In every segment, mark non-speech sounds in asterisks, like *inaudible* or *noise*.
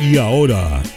Y ahora,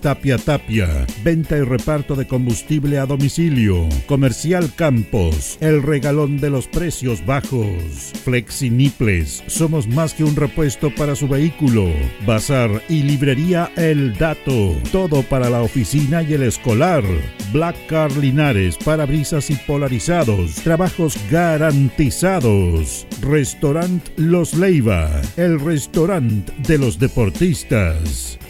Tapia Tapia, venta y reparto de combustible a domicilio. Comercial Campos, el regalón de los precios bajos. Flexiniples, somos más que un repuesto para su vehículo. Bazar y librería El Dato. Todo para la oficina y el escolar. Black Car Linares, parabrisas y polarizados. Trabajos garantizados. Restaurant Los Leiva. El restaurante de los deportistas.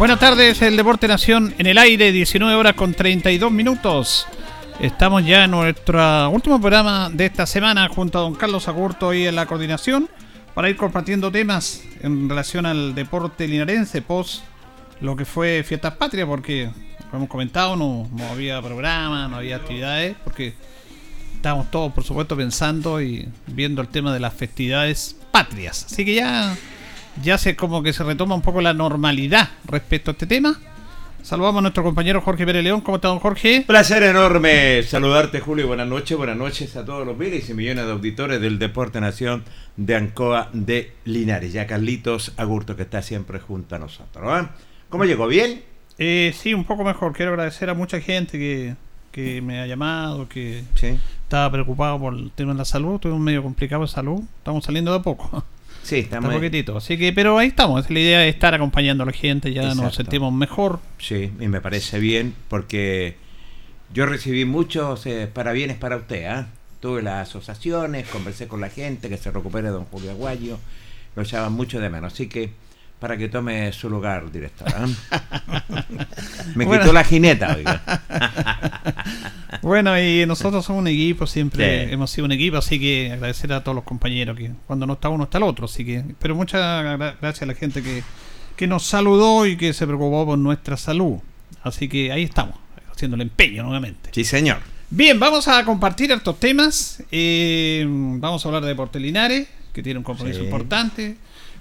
Buenas tardes, el Deporte Nación en el aire, 19 horas con 32 minutos. Estamos ya en nuestro último programa de esta semana junto a don Carlos Agurto y en la coordinación para ir compartiendo temas en relación al deporte linarense post lo que fue Fiestas Patrias, porque como hemos comentado, no, no había programa, no había actividades, porque estábamos todos, por supuesto, pensando y viendo el tema de las festividades patrias. Así que ya, ya se como que se retoma un poco la normalidad respecto a este tema. Saludamos a nuestro compañero Jorge Pérez León. ¿Cómo está, don Jorge? Placer enorme saludarte, Julio. Buenas noches, buenas noches a todos los miles y millones de auditores del Deporte Nación de Ancoa de Linares. Ya Carlitos Agurto, que está siempre junto a nosotros. ¿ah? ¿Cómo llegó? ¿Bien? Eh, sí, un poco mejor. Quiero agradecer a mucha gente que, que me ha llamado, que Sí. estaba preocupado por el tema de la salud. Tuve un medio complicado de salud. Estamos saliendo de a poco. *laughs* Sí, Está estamos. poquitito. Así que, pero ahí estamos. La idea es estar acompañando a la gente. Ya nos sentimos mejor. Sí, y me parece bien porque yo recibí muchos eh, parabienes para usted. ¿ah? Tuve las asociaciones, conversé con la gente, que se recupere don Julio Aguayo. Lo echaban mucho de menos. Así que para que tome su lugar, director. ¿ah? *laughs* me Bueno. quitó la jineta, oiga. *laughs* Bueno, y nosotros somos un equipo, siempre Sí. hemos sido un equipo, así que agradecer a todos los compañeros que cuando no está uno está el otro, así que pero muchas gra- gracias a la gente que, que nos saludó y que se preocupó por nuestra salud. Así que ahí estamos, haciendo el empeño nuevamente. Sí, señor. Bien, vamos a compartir estos temas. eh, vamos a hablar de Deportes Linares, que tiene un compromiso Sí. importante.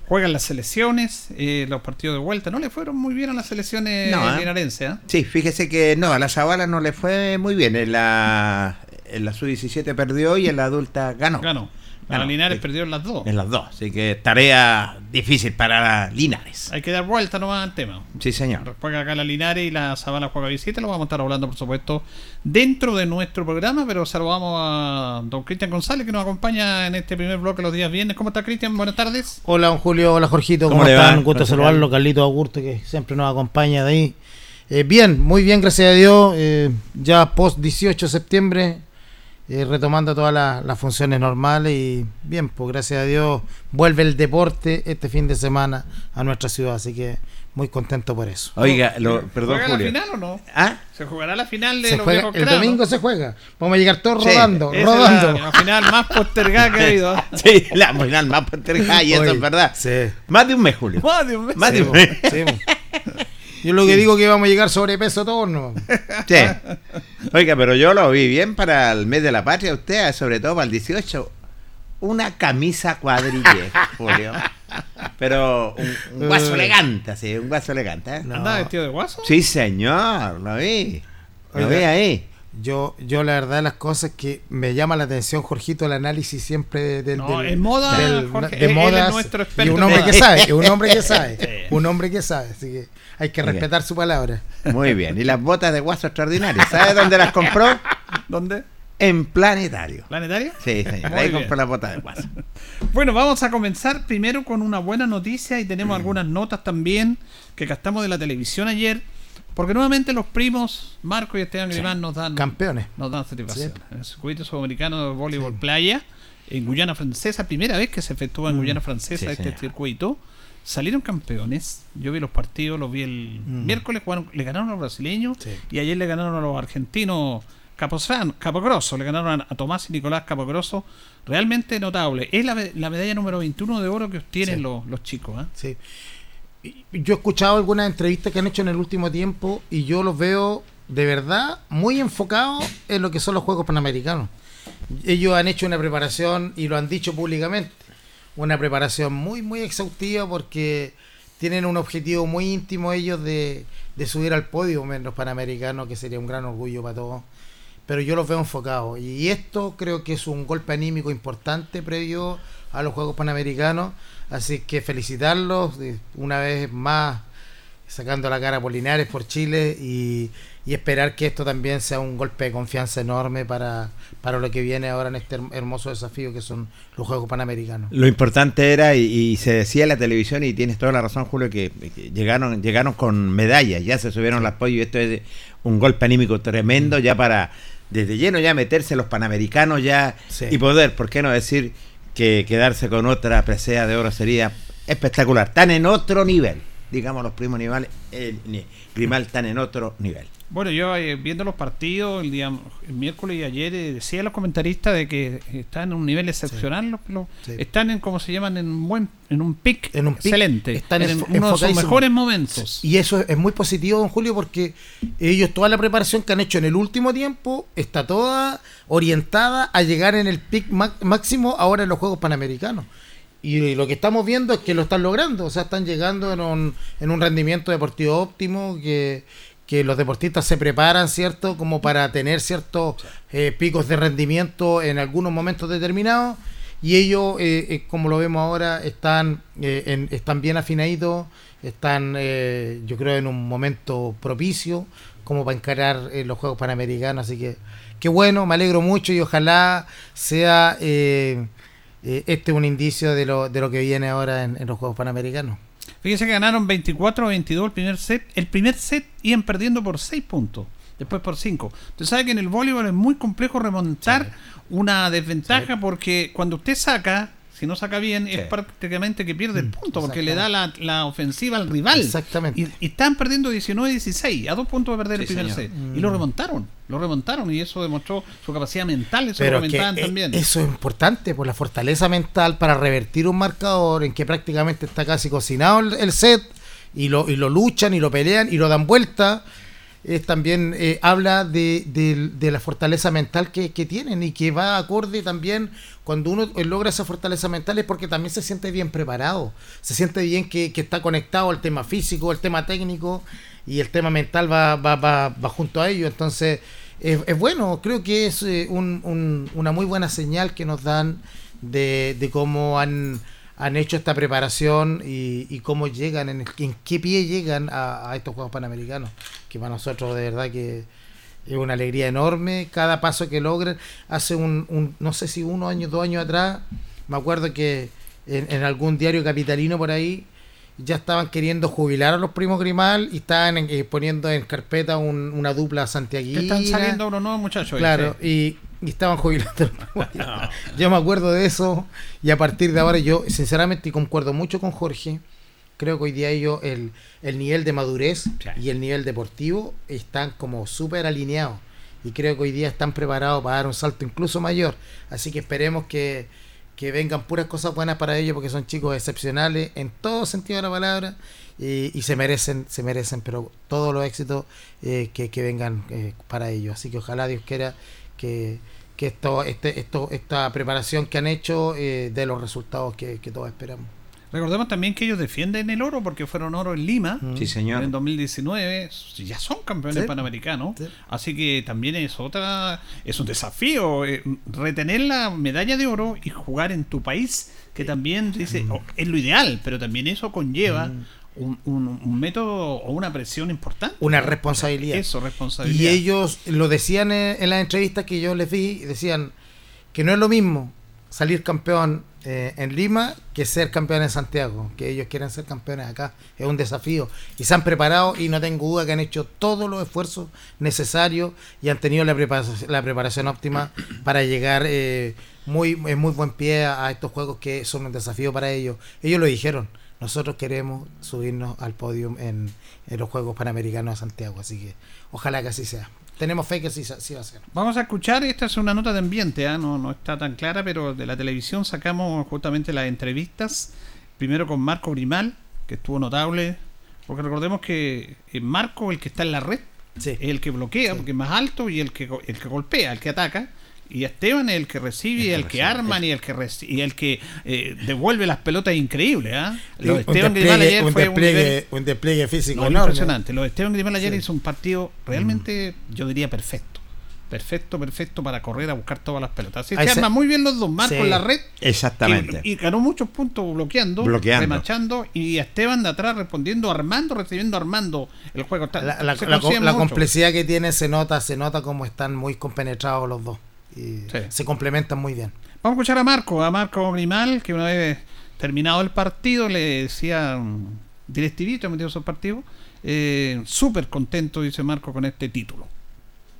Juegan las selecciones, eh, los partidos de vuelta. No le fueron muy bien a las selecciones No, ¿eh? linarenses. ¿eh? Sí, fíjese que no, a la Zabala no le fue muy bien. En la, en la sub-17 perdió y en la adulta ganó. Ganó. A Ganó, Linares sí. perdieron las dos. En las dos. Así que tarea difícil para Linares. Hay que dar vuelta nomás al tema. Sí, señor. Juega acá la Linares y la Zabala juega visita. Lo vamos a estar hablando, por supuesto, dentro de nuestro programa. Pero saludamos a don Cristian González, que nos acompaña en este primer bloque los días viernes. ¿Cómo está, Cristian? Buenas tardes. Hola, don Julio. Hola, Jorgito. ¿Cómo ¿Cómo, le va? están? Un gusto Gracias, saludarlo. Carlito Augusto, que siempre nos acompaña de ahí. Eh, bien, muy bien, gracias a Dios. Eh, ya post 18 de septiembre eh, retomando todas las, las funciones normales y bien, pues gracias a Dios vuelve el deporte este fin de semana a nuestra ciudad, así que muy contento por eso. Oiga, lo, perdón, ¿Juega la Julio. final o no? ¿Ah? ¿Se jugará la final de Se los juega, el domingo se juega, vamos a llegar todos Sí, rodando, rodando. La, la final más postergada que ha habido. *laughs* Sí, la final más postergada y eso Oye, es verdad. Sí. Más de un mes, Julio. Más de un mes. Más de un mes. sí. *laughs* Yo lo que digo es que vamos a llegar sobrepeso todos, ¿no? *laughs* Sí. Oiga, pero yo lo vi bien para el mes de la patria, usted, sobre todo para el 18. Una camisa cuadrille, *laughs* Julio. Pero un, un guaso Eh. elegante, así, un guaso elegante. ¿eh? No. ¿Andaba vestido de guaso? Sí, señor, lo vi. Lo Oiga. vi ahí. Yo, yo la verdad las cosas que me llama la atención, Jorgito, el análisis siempre del, No, del- en moda, del- Jorge, de modas, y un hombre moda. que *laughs* sabe, es un hombre que sabe, un hombre que sabe, así que hay que Muy respetar su palabra. Muy bien. Y las botas de guaso extraordinarias. ¿Sabe dónde las compró? ¿Dónde? En Planetario. ¿Planetario? Sí, señor. Ahí bien. compró las botas de guaso. Bueno, vamos a comenzar primero con una buena noticia y tenemos algunas notas también que gastamos de la televisión ayer, porque nuevamente los primos Marco y Esteban Grimán nos dan Campeones. nos dan satisfacción. Sí. En el circuito sudamericano de voleibol Sí. playa en Guyana Francesa, primera vez que se efectúa en Mm. Guyana Francesa este señor. circuito. Salieron campeones. Yo vi los partidos, los vi el Mm. miércoles, jugaron- le ganaron a los brasileños y ayer le ganaron a los argentinos Capozán, Capogrosso, le ganaron a, Tomás y Nicolás Capogrosso. Realmente notable. Es la, la medalla número 21 de oro que obtienen los, los chicos. ¿ah? Sí. Yo he escuchado algunas entrevistas que han hecho en el último tiempo y yo los veo de verdad muy enfocados en lo que son los Juegos Panamericanos. Ellos han hecho una preparación y lo han dicho públicamente. Una preparación muy, muy exhaustiva porque tienen un objetivo muy íntimo ellos de, de subir al podio en los Panamericanos, que sería un gran orgullo para todos. Pero yo los veo enfocados. Y esto creo que es un golpe anímico importante previo a los Juegos Panamericanos. Así que felicitarlos de- una vez más, sacando la cara por Linares, por Chile y, y esperar que esto también sea un golpe de confianza enorme para, para lo que viene ahora en este her- hermoso desafío que son los Juegos Panamericanos. Lo importante era, y, y se decía en la televisión, y tienes toda la razón, Julio, que, que llegaron llegaron con medallas, ya se subieron las pollos, y esto es un golpe anímico tremendo ya para, desde lleno ya meterse los panamericanos ya Sí. y poder, ¿por qué no decir que quedarse con otra presea de oro sería espectacular? Están en otro nivel, digamos los primos niveles, el, ni- Grimal están en otro nivel. Bueno, yo eh, viendo los partidos el día el miércoles y ayer eh, decía a los comentaristas de que están en un nivel excepcional, los- los- Sí. están en como se llaman en un buen en un pic En un pic, excelente, están en uno de sus mejores momentos. Y eso es muy positivo, don Julio, porque ellos, toda la preparación que han hecho en el último tiempo, está toda orientada a llegar en el pic máximo ahora en los Juegos Panamericanos. Y lo que estamos viendo es que lo están logrando, o sea, están llegando en un, en un rendimiento deportivo óptimo, que, que los deportistas se preparan, ¿cierto? Como para tener ciertos eh, picos de rendimiento en algunos momentos determinados. Y ellos, eh, eh, como lo vemos ahora, están, eh, en- están bien afinaditos, están, yo creo, en un momento propicio como para encarar los Juegos Panamericanos. Así que, qué bueno, me alegro mucho y ojalá sea este un indicio de lo, de lo que viene ahora en, en los Juegos Panamericanos. Fíjense que ganaron 24 a 22 el primer set. El primer set iban perdiendo por 6 puntos, después por 5. Usted sabe que en el voleibol es muy complejo remontar una desventaja porque cuando usted saca, si no saca bien, Sí. es prácticamente que pierde el Mm, punto porque le da la, la ofensiva al rival. Exactamente. Y, y están perdiendo 19-16, a dos puntos de perder Sí, el primer set. Y lo remontaron, lo remontaron y eso demostró su capacidad mental, eso Pero que eh, también. eso es importante por la fortaleza mental para revertir un marcador en que prácticamente está casi cocinado el, el set y lo, y lo luchan y lo pelean y lo dan vuelta. También eh, habla de, de- de la fortaleza mental que, que tienen y que va acorde también cuando uno eh, logra esa fortaleza mental es porque también se siente bien preparado, se siente bien que, que está conectado al tema físico, al tema técnico y el tema mental va, va, va, va junto a ello. Entonces, es, es bueno, creo que es eh, un- un- una muy buena señal que nos dan de, de cómo han, han hecho esta preparación y, y cómo llegan, en, el- en qué pie llegan a, a estos Juegos Panamericanos, que para nosotros de verdad que es una alegría enorme cada paso que logran. Hace un, un- no sé si uno año, dos años atrás, me acuerdo que en, en algún diario capitalino por ahí ya estaban queriendo jubilar a los primos Grimal y estaban en- eh, poniendo en carpeta un- una dupla santiaguina. están saliendo unos nuevos muchachos. Claro, y *laughs* y estaban jubilando. *laughs* *laughs* yo me acuerdo de eso y a partir de ahora yo sinceramente concuerdo mucho con Jorge. Creo que hoy día ellos el, el nivel de madurez y el nivel deportivo están como súper alineados y creo que hoy día están preparados para dar un salto incluso mayor. Así que esperemos que, que vengan puras cosas buenas para ellos porque son chicos excepcionales en todo sentido de la palabra y, y se merecen, se merecen, pero todos los éxitos eh, que, que, vengan eh, para ellos. Así que ojalá Dios quiera que, que esto, este, esto, esta preparación que han hecho eh, dé los resultados que, que todos esperamos. Recordemos también que ellos defienden el oro porque fueron oro en Lima. Sí, señor. En 2019 ya son campeones Sí. panamericanos. Sí. Así que también es otra es un desafío eh, retener la medalla de oro y jugar en tu país, que también dice oh, es lo ideal, pero también eso conlleva un, un- un método o una presión importante. Una responsabilidad. Eso, responsabilidad. Y ellos lo decían en, en las entrevistas que yo les vi, decían que no es lo mismo salir campeón eh, en Lima que ser campeón en Santiago, que ellos quieren ser campeones acá, es un desafío y se han preparado y no tengo duda que han hecho todos los esfuerzos necesarios y han tenido la preparación, la preparación óptima *clears throat* para llegar eh, muy en muy buen pie a, a estos juegos que son un desafío para ellos. Ellos lo dijeron, nosotros queremos subirnos al podio en, en los Juegos Panamericanos de Santiago, así que ojalá que así sea. Tenemos fe que así, así va a ser. Vamos a escuchar, esta es una nota de ambiente, ¿ah? no, no está tan clara, pero de la televisión sacamos justamente las entrevistas, primero con Marco Grimal, que estuvo notable, porque recordemos que eh, Marco, el que está en la red, Sí. es el que bloquea, Sí. porque es más alto y el que, el que golpea, el que ataca. Y Esteban es el que recibe, el que arman y el que y el que eh, devuelve las pelotas increíbles. ¿ah? Lo de un, Esteban despliegue, ayer un, fue un despliegue, nivel- un despliegue físico no, enorme. impresionante. Lo de Esteban Grimal ayer Sí. Mm. hizo un partido realmente, yo diría, perfecto. Perfecto, perfecto para correr a buscar todas las pelotas. Así se arman muy bien los dos, Marco Sí. la red. Exactamente. Y, y ganó muchos puntos bloqueando, Bloqueando. remachando. Y Esteban de atrás respondiendo, armando, recibiendo, armando el juego. Está- La, la- la- complejidad que tiene se nota, se nota como están muy compenetrados los dos. Y Sí. se complementan muy bien. Vamos a escuchar a Marco, a Marco Grimal, que una vez terminado el partido le decía mm, directivito, metido su partido. Eh, Súper contento, dice Marco, con este título.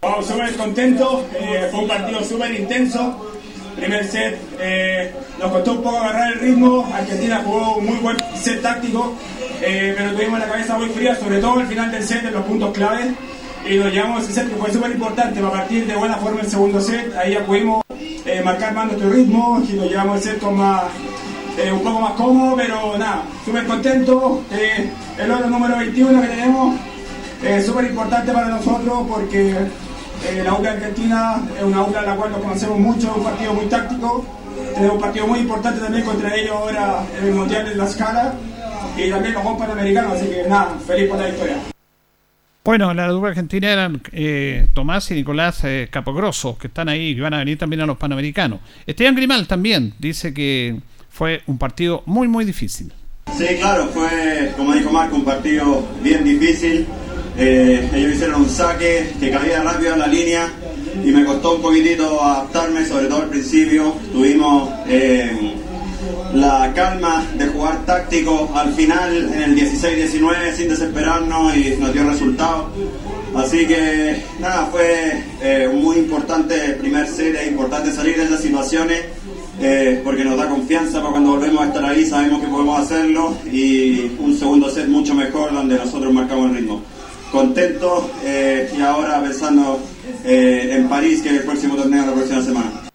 Vamos súper contentos, eh, fue un partido súper intenso. Primer set eh, nos costó un poco agarrar el ritmo. Argentina jugó un muy buen set táctico, eh, pero tuvimos la cabeza muy fría, sobre todo al final del set en los puntos claves. Y nos llevamos ese set que fue súper importante para partir de buena forma el segundo set. Ahí ya pudimos eh, marcar más nuestro ritmo y nos llevamos el set más, eh, un poco más cómodo, pero nada, súper contento. Eh, el oro número 21 que tenemos es súper importante para nosotros porque eh, la UCA Argentina es una UCA en la cual nos conocemos mucho, un partido muy táctico. Tenemos un partido muy importante también contra ellos ahora en el Mundial de la Escala y también los Juegos Panamericanos, así que nada, feliz por la victoria. Bueno, la dupla argentina eran eh, Tomás y Nicolás eh, Capogrosso, que están ahí, que van a venir también a los Panamericanos. Esteban Grimal también dice que fue un partido muy, muy difícil. Sí, claro, fue, como dijo Marco, un partido bien difícil. Eh, ellos hicieron un saque que caía rápido en la línea y me costó un poquitito adaptarme, sobre todo al principio. Tuvimos eh, la calma de jugar táctico al final, en el 16-19, sin desesperarnos y nos dio resultado. Así que nada, fue eh, un muy importante primer set, es importante salir de esas situaciones eh, porque nos da confianza para cuando volvemos a estar ahí, sabemos que podemos hacerlo y un segundo set mucho mejor donde nosotros marcamos el ritmo. Contento eh, y ahora pensando eh, en París, que es el próximo torneo la próxima semana.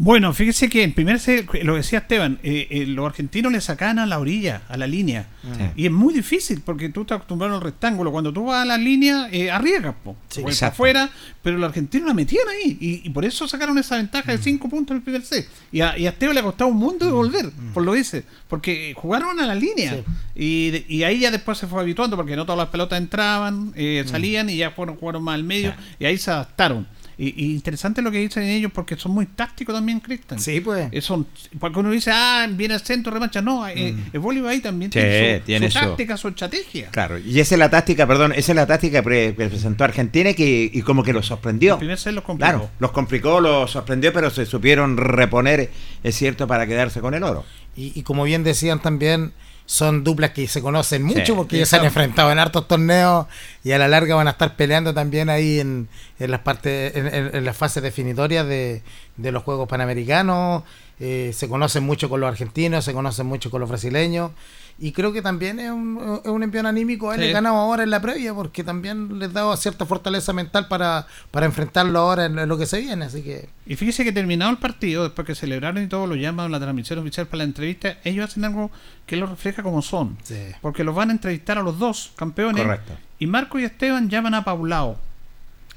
Bueno, fíjese que en primer set, lo decía Esteban, eh, eh, los argentinos le sacan a la orilla, a la línea. Sí. Y es muy difícil porque tú estás acostumbrado al rectángulo. Cuando tú vas a la línea, eh, arriesgas, po. Sí, afuera, pero los argentinos la metían ahí. Y, y por eso sacaron esa ventaja de 5 puntos en el primer set. Y a, y a Esteban le ha costado un mundo de volver, por lo dice. Porque jugaron a la línea. Sí. Y, de- y ahí ya después se fue habituando porque no todas las pelotas entraban, eh, salían y ya fueron jugaron más al medio. Y ahí se adaptaron. Y, y interesante lo que dicen ellos porque son muy tácticos también, Cristian. Sí, pues. Eh, son, porque uno dice, ah, viene al centro, remacha. No, eh, el voleibol ahí también Mm. Sí, tiene su, tiene su su- táctica, su estrategia. Claro, y esa es la táctica, perdón, esa es la táctica que pre- presentó Argentina y, que, y como que los sorprendió. El primer set los complicó. Claro, los complicó, los sorprendió, pero se supieron reponer, es cierto, para quedarse con el oro. Y, y como bien decían también, son duplas que se conocen mucho Sí, porque ya se han enfrentado en hartos torneos y a la larga van a estar peleando también ahí en, en las partes en, en- en las fases definitorias de, de los Juegos Panamericanos. Eh, se conocen mucho con los argentinos, se conocen mucho con los brasileños y creo que también es un, es un envío anímico haberle Sí. ganado ahora en la previa porque también les da cierta fortaleza mental para, para enfrentarlo ahora en lo que se viene. Así que Y fíjese que terminado el partido, después que celebraron y todo, lo llaman a la transmisión oficial para la entrevista, ellos hacen algo que lo refleja como son. Sí. Porque los van a entrevistar a los dos campeones. Correcto. Y Marco y Esteban llaman a Paulao,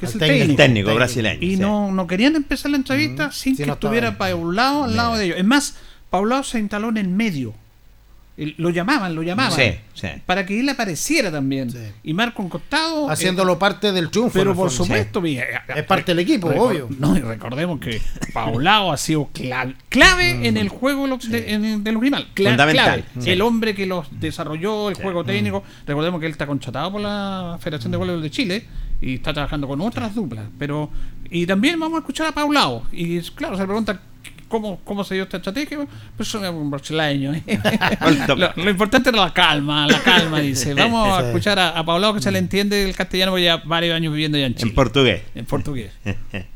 que es el técnico. brasileño. Y sí. no, no querían empezar la entrevista Mm, sin sí, que no estuviera Paulao al lado de ellos. Es más, Paulao se instaló en el medio. Lo llamaban, lo llamaban. Sí, sí. Para que él apareciera también. Sí. Y Marco costado. eh, haciéndolo parte del triunfo. pero por supuesto, Es parte del equipo, obvio. No, y recordemos que Paulao ha sido cla- clave en el juego de los- de, en- de los Grimal. Cla- Fundamental, clave. El hombre que los desarrolló, el juego técnico. Recordemos que él está contratado por la Federación de Voleibol de Chile y está trabajando con otras duplas. Pero Y también vamos a escuchar a Paulao. Y claro, se pregunta. ¿Cómo, ¿Cómo se dio esta estrategia? Pues soy un brasileño. ¿eh? *laughs* lo, lo importante era la calma, la calma, dice. *laughs* Vamos a escuchar a, a Paulao que se le entiende el castellano porque ya varios años viviendo ya en Chile. En portugués. En portugués. *laughs*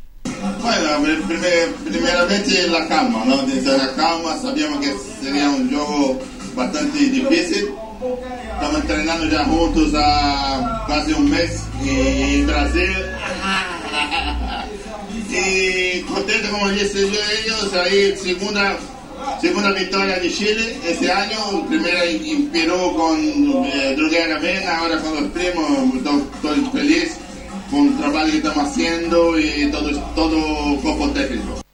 Bueno, pri- prime- primeiramente la calma, ¿no? Desde la calma sabíamos que sería un juego bastante difícil. Estamos entrenando ya juntos há casi un mes en Brasil. *laughs* Y contento, como disse ellos, ahí segunda, segunda victoria de Chile año. Primera en en Perú con eh, Droguera Vena, ahora con los primos. Estoy feliz con el trabajo que estamos haciendo y todo, todo cuerpo técnico.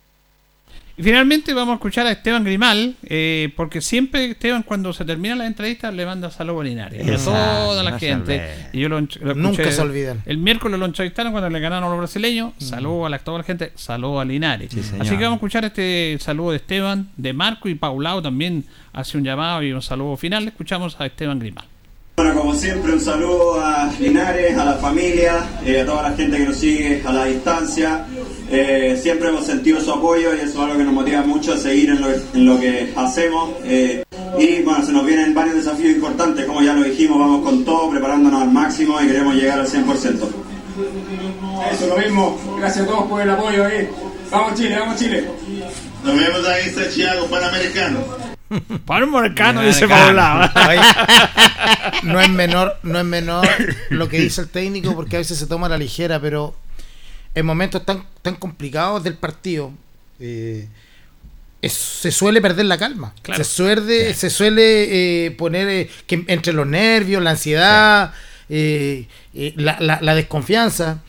Y finalmente vamos a escuchar a Esteban Grimal, eh, porque siempre Esteban cuando se termina la entrevista le manda saludos a Linares. A toda la no gente. Y yo lo, lo escuché- Nunca se olvidan. El miércoles lo entrevistaron cuando le ganaron a los brasileños. Saludos a la, toda la gente. Saludos a Linares. Sí. Así que vamos a escuchar este saludo de Esteban, de Marco y Paulao también hace un llamado y un saludo final. Escuchamos a Esteban Grimal. Bueno, como siempre, un saludo a Linares, a la familia, eh, a toda la gente que nos sigue a la distancia. Eh, siempre hemos sentido su apoyo y eso es algo que nos motiva mucho a seguir en lo, en lo que hacemos. Eh, y bueno, se nos vienen varios desafíos importantes, como ya lo dijimos, vamos con todo, preparándonos al máximo y queremos llegar al 100%. Eso, lo mismo. Gracias a todos por el apoyo ahí. Vamos Chile, vamos Chile. Nos vemos ahí en Santiago Panamericano. *laughs* Mercano, dice. Oye, *laughs* no es menor, no es menor lo que dice el técnico porque a veces se toma a la ligera, pero en momentos tan, tan complicados del partido eh, es- se suele perder la calma. Claro. Se suele, se suele eh, poner eh, que entre los nervios, la ansiedad, la, la- la desconfianza.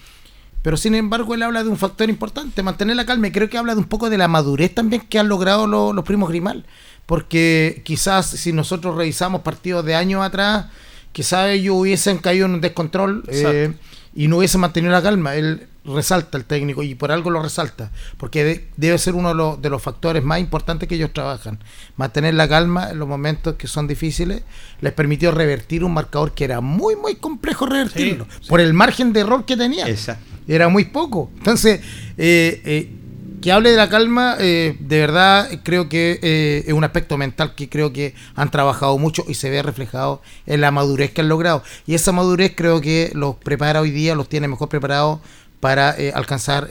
Pero sin embargo, él habla de un factor importante, mantener la calma. Y creo que habla de un poco de la madurez también que han logrado lo- los primos Grimal. Porque quizás si nosotros revisamos partidos de años atrás, quizás ellos hubiesen caído en un descontrol eh, y no hubiesen mantenido la calma. Él resalta el técnico y por algo lo resalta. Porque de- debe ser uno de los, de los factores más importantes que ellos trabajan. Mantener la calma en los momentos que son difíciles les permitió revertir un marcador que era muy, muy complejo revertirlo. Sí, sí. Por el margen de error que tenía Exacto. era muy poco. Entonces, eh, eh, que hable de la calma, eh, de verdad creo que eh, es un aspecto mental que creo que han trabajado mucho y se ve reflejado en la madurez que han logrado. Y esa madurez creo que los prepara hoy día, los tiene mejor preparados para eh, alcanzar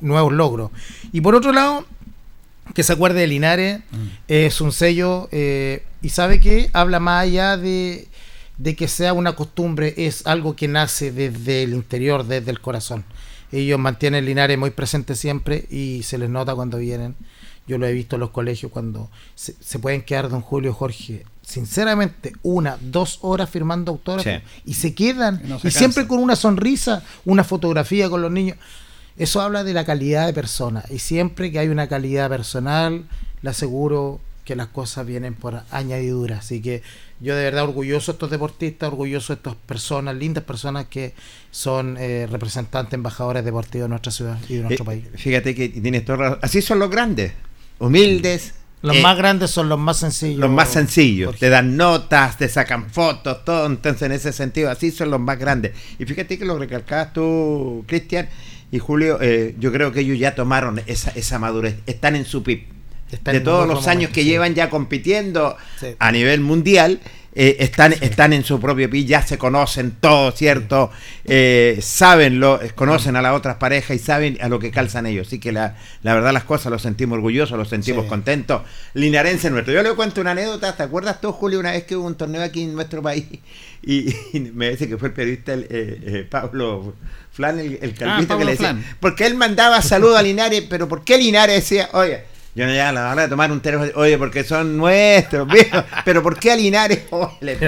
nuevos logros. Y por otro lado, que se acuerde de Linares, es un sello y sabe que habla más allá de, de que sea una costumbre, es algo que nace desde el interior, desde el corazón. Ellos mantienen Linares muy presente siempre y se les nota cuando vienen. Yo lo he visto en los colegios cuando se, se pueden quedar, don Julio Jorge, sinceramente, una, dos horas firmando autógrafos Sí. y se quedan. Y no se y siempre con una sonrisa, una fotografía con los niños. Eso habla de la calidad de persona. Y siempre que hay una calidad personal, le aseguro que las cosas vienen por añadidura. Así que yo de verdad orgulloso de estos deportistas, orgulloso de estas personas, lindas personas que son eh, representantes, embajadores deportivos de nuestra ciudad y de nuestro Eh, país. Fíjate que tienes razón. Así son los grandes. Humildes. Los eh, más grandes son los más sencillos. Los más sencillos, Jorge. te dan notas, te sacan fotos, todo. Entonces, en ese sentido, así son los más grandes. Y fíjate que lo recalcabas tú, Cristian y Julio. eh, yo creo que ellos ya tomaron esa, esa madurez, están en su PIB. De todos los años que llevan ya compitiendo Sí. a nivel mundial, eh, están, están en su propio pie, ya se conocen todos, ¿cierto? Eh, saben, lo, conocen a las otras parejas y saben a lo que calzan ellos. Así que la, la verdad las cosas los sentimos orgullosos, los sentimos Sí. contentos. Linarense nuestro. Yo le cuento una anécdota, ¿te acuerdas tú, Julio, una vez que hubo un torneo aquí en nuestro país? *laughs* Y, y me dice que fue el periodista el, eh, eh, Pablo Flan, el, el calvito que Pablo le decía, Flan. porque él mandaba saludos a *laughs* Linares, pero ¿por qué Linares decía, oye, yo no ya la hora de tomar un teléfono, oye, porque son nuestros, viejo, pero ¿por qué a Linares?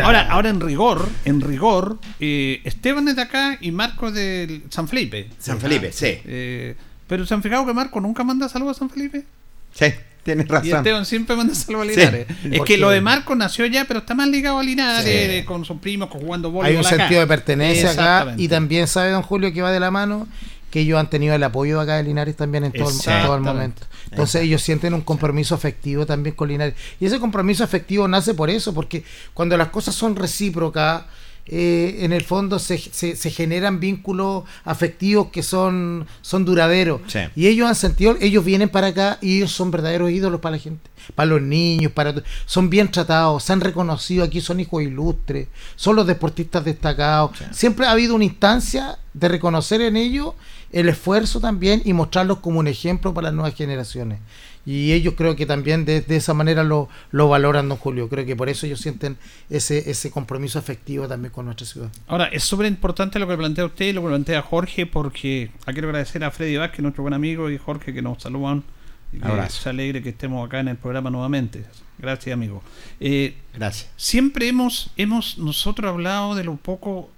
Ahora, ahora en rigor, en rigor, eh, Esteban es de acá y Marco es de San Felipe. San Felipe, sí, Eh, pero ¿se han fijado que Marco nunca manda saludos a San Felipe? sí, tienes Y razón. Esteban siempre manda saludos a Sí. Linares. es que lo de Marco nació ya, pero está más ligado a Linares, Sí. con sus primos, con jugando voleibol Hay un acá. sentido de pertenencia acá y también sabe don Julio que va de la mano que ellos han tenido el apoyo acá de Linares también en todo, el, en todo el momento. Entonces ellos sienten un compromiso afectivo también con Linares. Y ese compromiso afectivo nace por eso, porque cuando las cosas son recíprocas, eh, en el fondo se, se- se generan vínculos afectivos que son, son duraderos. Sí. Y ellos han sentido, ellos vienen para acá y ellos son verdaderos ídolos para la gente, para los niños, para son bien tratados, se han reconocido aquí, son hijos ilustres, son los deportistas destacados. Siempre ha habido una instancia de reconocer en ellos el esfuerzo también y mostrarlos como un ejemplo para las nuevas generaciones. Y ellos creo que también de, de esa manera lo, lo valoran, don Julio. Creo que por eso ellos sienten ese, ese compromiso afectivo también con nuestra ciudad. Ahora, es súper importante lo que plantea usted y lo que plantea Jorge, porque aquí quiero agradecer a Freddy Vázquez, nuestro buen amigo, y Jorge que nos saludan. Y que Abrazo. se alegre que estemos acá en el programa nuevamente. Gracias, amigo. Eh, Gracias. siempre hemos, hemos nosotros hablado de lo poco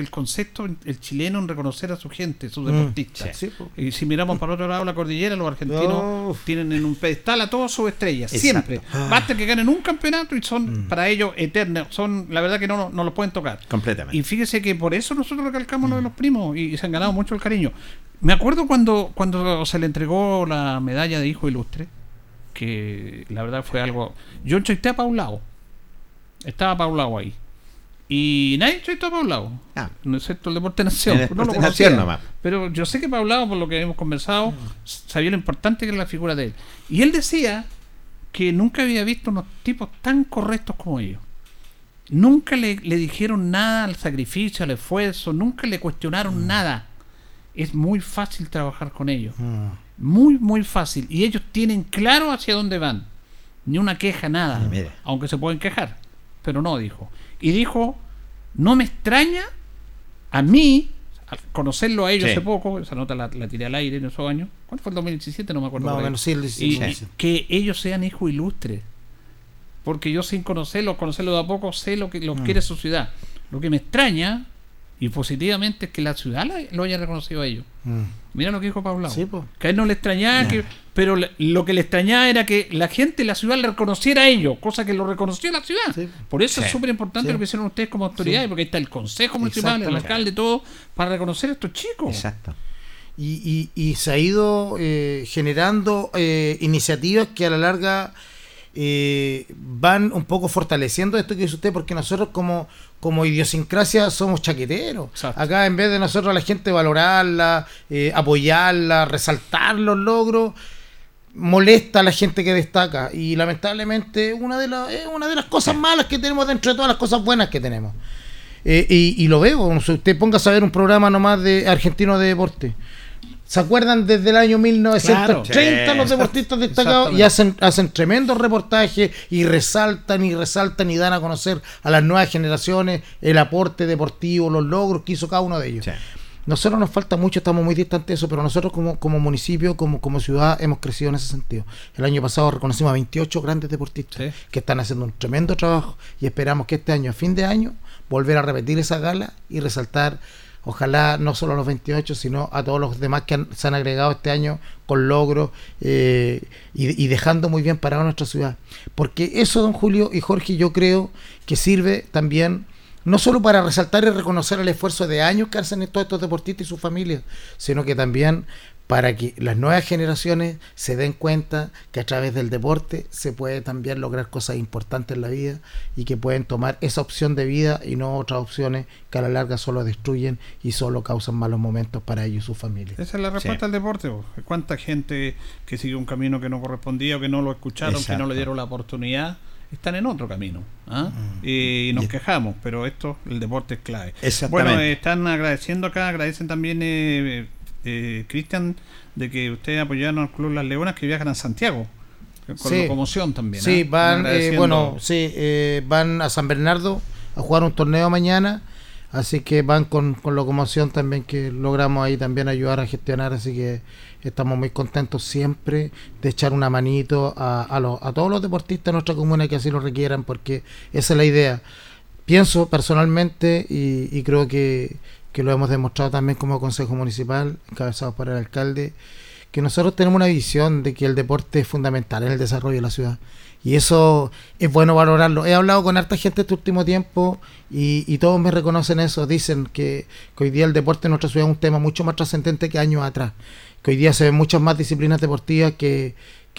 del concepto el chileno en reconocer a su gente, sus Mm, deportistas. sí. Y si miramos para otro lado la cordillera, los argentinos Uf. tienen en un pedestal a todas sus estrellas, Exacto. siempre. Basta que ganen un campeonato y son para ellos eternos, son la verdad que no, no los pueden tocar. Completamente. Y fíjese que por eso nosotros recalcamos lo de los primos y, se han ganado mucho el cariño. Me acuerdo cuando, cuando se le entregó la medalla de hijo ilustre, que la verdad fue algo. Yo entrevisté a Paulao. Estaba Paulao ahí. Y nadie entrevistó a Paulao. Ah. Excepto el Deporte Nación. El no lo Deporte conocía. Nación nomás. Pero yo sé que Paulao, por lo que hemos conversado, sabía lo importante que era la figura de él. Y él decía que nunca había visto unos tipos tan correctos como ellos. Nunca le, le dijeron nada al sacrificio, al esfuerzo, nunca le cuestionaron nada. Es muy fácil trabajar con ellos. Muy, muy fácil. Y ellos tienen claro hacia dónde van. Ni una queja, nada. Ah. Aunque se pueden quejar. Pero no, dijo. Y dijo, no me extraña a mí, al conocerlo a ellos Sí. hace poco, esa nota la, la tiré al aire en esos años. ¿Cuál fue el 2017? No me acuerdo. Más o por ahí. menos, sí, el Y- 17. y que ellos sean hijos ilustres. Porque yo sin conocerlos, conocerlos de a poco, sé lo que Mm. los quiere su ciudad. Lo que me extraña, y positivamente, es que la ciudad la- lo haya reconocido a ellos. Mm. Mira lo que dijo Paulao. Sí, po. Que a él no le extrañaba, que, pero le- lo que le extrañaba era que la gente de la ciudad le reconociera a ellos, cosa que lo reconoció la ciudad. Sí. Por eso es súper importante Sí. lo que hicieron ustedes como autoridades, porque ahí está el consejo municipal, el alcalde, todo, para reconocer a estos chicos. Exacto. y, y- y se ha ido eh, generando eh, iniciativas que a la larga eh, van un poco fortaleciendo esto que dice usted, porque nosotros como, como idiosincrasia somos chaqueteros. Exacto. Acá en vez de nosotros a la gente valorarla, eh, apoyarla, resaltar los logros, molesta a la gente que destaca. Y lamentablemente una de, las es una de las cosas malas que tenemos dentro de todas las cosas buenas que tenemos. Eh, y, y lo veo, usted ponga a ver un programa nomás de argentino de deporte. ¿Se acuerdan desde el año 1930 Claro. los deportistas destacados y hacen, hacen tremendos reportajes y resaltan y resaltan y dan a conocer a las nuevas generaciones el aporte deportivo, los logros que hizo cada uno de ellos? Sí. Nosotros nos falta mucho, estamos muy distantes de eso, pero nosotros como, como municipio, como, como ciudad, hemos crecido en ese sentido. El año pasado reconocimos a 28 grandes deportistas Sí. que están haciendo un tremendo trabajo y esperamos que este año, a fin de año, volver a repetir esa gala y resaltar, ojalá no solo a los 28, sino a todos los demás que han- se han agregado este año con logros eh, y, dejando muy bien parado nuestra ciudad. Porque eso, don Julio y Jorge, yo creo que sirve también no solo para resaltar y reconocer el esfuerzo de años que hacen todos estos deportistas y sus familias, sino que también para que las nuevas generaciones se den cuenta que a través del deporte se puede también lograr cosas importantes en la vida y que pueden tomar esa opción de vida y no otras opciones que a la larga solo destruyen y solo causan malos momentos para ellos y sus familias. Esa es la respuesta Sí. al deporte. po. ¿Cuánta gente que siguió un camino que no correspondía o que no lo escucharon, que no le dieron la oportunidad? están en otro camino. ¿ah? Mm. y nos quejamos, pero esto, el deporte es clave. Exactamente. Bueno, eh, están agradeciendo acá, agradecen también, eh, eh, Cristian, de que ustedes apoyaron al Club Las Leonas que viajan a Santiago. Con Sí. locomoción también. Sí, ¿ah? van, eh, bueno, sí, eh, van a San Bernardo a jugar un torneo mañana, así que van con, con locomoción también que logramos ahí también ayudar a gestionar, así que estamos muy contentos siempre de echar una manito a, a, los- a todos los deportistas de nuestra comuna que así lo requieran, porque esa es la idea. Pienso personalmente y, y creo que, que lo hemos demostrado también como Consejo Municipal, encabezado por el alcalde, que nosotros tenemos una visión de que el deporte es fundamental en el desarrollo de la ciudad. Y eso es bueno valorarlo. He hablado con harta gente este último tiempo y, y todos me reconocen eso. Dicen que, que hoy día el deporte en nuestra ciudad es un tema mucho más trascendente que años atrás. Que hoy día se ven muchas más disciplinas deportivas que,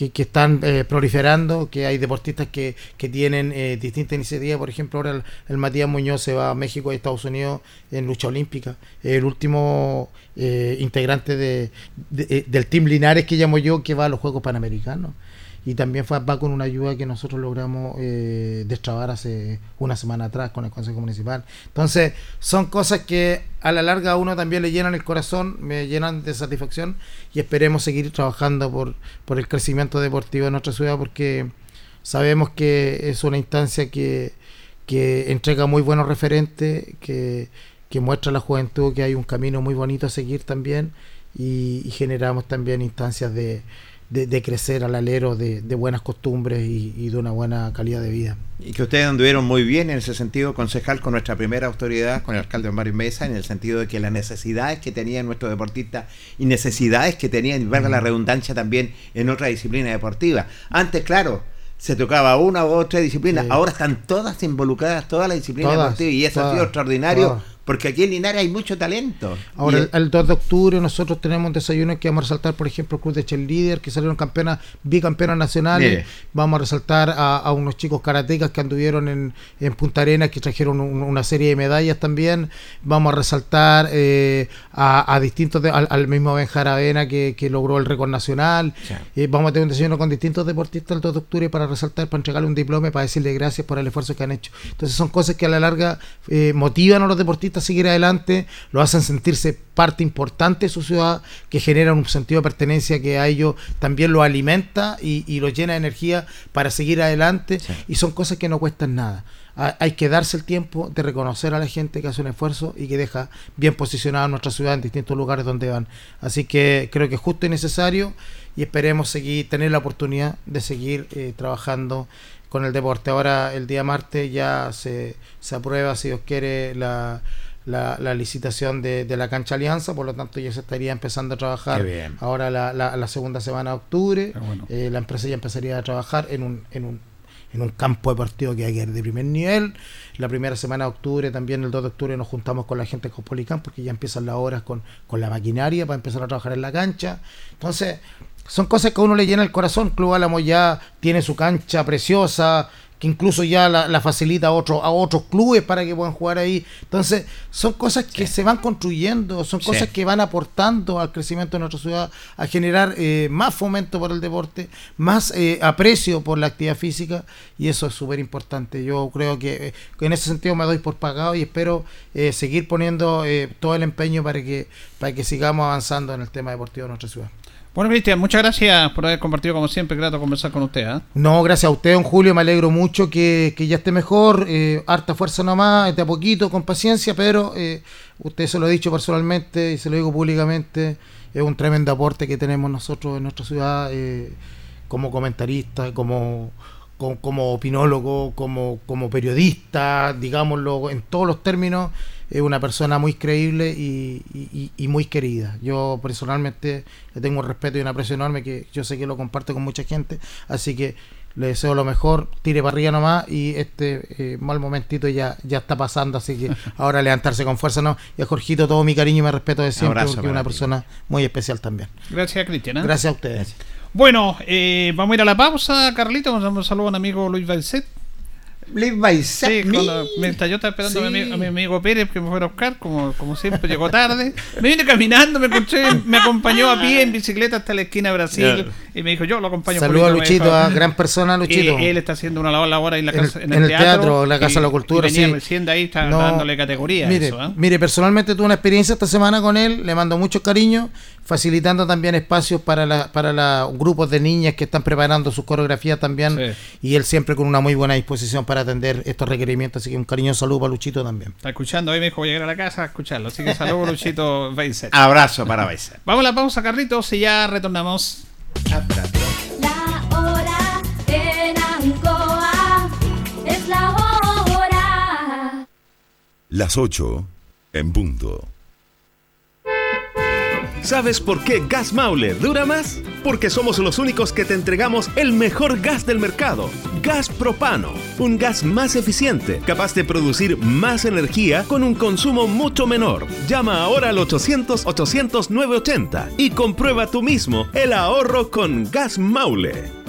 que, están eh, proliferando, que hay deportistas que, que tienen eh, distintas iniciativas. Por ejemplo, ahora el, el Matías Muñoz se va a México y Estados Unidos en lucha olímpica. El último eh, integrante de, de- eh, del Team Linares que llamo yo, que va a los Juegos Panamericanos. Y también fue, va con una ayuda que nosotros logramos eh, destrabar hace una semana atrás con el Consejo Municipal. Entonces, son cosas que a la larga a uno también le llenan el corazón, me llenan de satisfacción y esperemos seguir trabajando por, por el crecimiento deportivo de nuestra ciudad porque sabemos que es una instancia que, que entrega muy buenos referentes, que, que muestra a la juventud que hay un camino muy bonito a seguir también y, y generamos también instancias de, de, de crecer al alero de, de buenas costumbres y, y de una buena calidad de vida. Y que ustedes anduvieron muy bien en ese sentido, concejal, con nuestra primera autoridad, con el alcalde Mario Mesa, en el sentido de que las necesidades que tenían nuestros deportistas y necesidades que tenían, y valga la redundancia también, en otra disciplina deportiva. Antes, claro, se tocaba una u otra disciplina, Sí. ahora están todas involucradas, todas las disciplinas deportivas, y eso ha todas, sido extraordinario, todas. Porque aquí en Linares hay mucho talento. Ahora, el, el 2 de octubre nosotros tenemos un desayuno que vamos a resaltar, por ejemplo, el Club de Cheerleader, que salieron campeonas, bicampeonas nacionales. Mire. Vamos a resaltar a, a unos chicos karatecas que anduvieron en, en Punta Arenas, que trajeron un- una serie de medallas también. Vamos a resaltar eh, a, a distintos, de- al, al mismo Ben Jaravena que, que logró el récord nacional. Sí. Eh, vamos a tener un desayuno con distintos deportistas el 2 de octubre para resaltar, para entregarle un diploma y para decirle gracias por el esfuerzo que han hecho. Entonces son cosas que a la larga eh, motivan a los deportistas a seguir adelante, lo hacen sentirse parte importante de su ciudad, que generan un sentido de pertenencia que a ellos también lo alimenta y, y los llena de energía para seguir adelante Sí. y son cosas que no cuestan nada. Ha- Hay que darse el tiempo de reconocer a la gente que hace un esfuerzo y que deja bien posicionada nuestra ciudad en distintos lugares donde van. Así que creo que es justo y necesario y esperemos seguir tener la oportunidad de seguir eh, trabajando con el deporte. Ahora el día martes ya se, se aprueba, si Dios quiere, la, la, la licitación de, de la cancha Alianza, por lo tanto ya se estaría empezando a trabajar ahora la, la, la segunda semana de octubre. Bueno. Eh, la empresa ya empezaría a trabajar en un, en un, en un campo deportivo que hay que ir de primer nivel. La primera semana de octubre, también el 2 de octubre, nos juntamos con la gente de Copolicán porque ya empiezan las horas con, con la maquinaria para empezar a trabajar en la cancha. Entonces, son cosas que a uno le llena el corazón. Club Álamo ya tiene su cancha preciosa, que incluso ya la, la facilita a, otro, a otros clubes para que puedan jugar ahí. Entonces, son cosas que se van construyendo, son Sí. cosas que van aportando al crecimiento de nuestra ciudad, a generar eh, más fomento por el deporte, más eh, aprecio por la actividad física, y eso es súper importante. Yo creo que, eh, en ese sentido me doy por pagado y espero eh, seguir poniendo eh, todo el empeño para que, para que sigamos avanzando en el tema deportivo de nuestra ciudad. Bueno, Cristian, muchas gracias por haber compartido como siempre. Grato conversar con usted. ¿ah? No, gracias a usted, don Julio, me alegro mucho que, que ya esté mejor, eh, harta fuerza nomás, de a poquito, con paciencia, pero eh, usted se lo ha dicho personalmente y se lo digo públicamente, es un tremendo aporte que tenemos nosotros en nuestra ciudad eh, como comentarista, como, como, como opinólogo, como, como periodista, digámoslo en todos los términos, es una persona muy creíble y, y- y muy querida. Yo personalmente le tengo un respeto y un aprecio enorme que yo sé que lo comparte con mucha gente, así que le deseo lo mejor, tire para arriba nomás y este eh, mal momentito ya, ya está pasando, así que *laughs* ahora levantarse con fuerza, ¿no? Y a Jorgito todo mi cariño y mi respeto de siempre Abrazo porque es una ti. persona muy especial también. Gracias, Cristian. ¿ah? Gracias a ustedes. Bueno, eh, vamos a ir a la pausa, Carlito. Vamos a dar un saludo a un amigo Luis Balcet. Live by Sí, cuando, mientras yo estaba esperando a, mi, amigo- a mi amigo Pérez que me fuera a buscar, como, como siempre llegó tarde, me vine caminando, me encontré, me acompañó a pie en bicicleta hasta la esquina de Brasil Claro. y me dijo, yo lo acompaño. Saludos a Polito", me Luchito, a gran persona Luchito. Y él está haciendo una labor, ahí en, la En el- casa, en el teatro, la Casa de la Cultura, y venía sí. recién de ahí, está No, dándole categoría Mire, eso, ¿ah? mire, personalmente tuve una experiencia esta semana con él, le mando mucho cariño, facilitando también espacios para la, para la, grupos de niñas que están preparando sus coreografías también, Sí. y él siempre con una muy buena disposición para atender estos requerimientos, así que un cariñoso saludo para Luchito también. Está escuchando, ahí me dijo, voy a llegar a la casa a escucharlo. Así que saludos, *laughs* Luchito Beiset. Abrazo para Baiza. *laughs* Vamos a la pausa, Carlitos, y ya retornamos. La hora en Ancoa es la hora. Las 8 en punto. ¿Sabes por qué Gas Maule dura más? Porque somos los únicos que te entregamos el mejor gas del mercado, gas propano, un gas más eficiente, capaz de producir más energía con un consumo mucho menor. Llama ahora al 800-800-980 y comprueba tú mismo el ahorro con Gas Maule.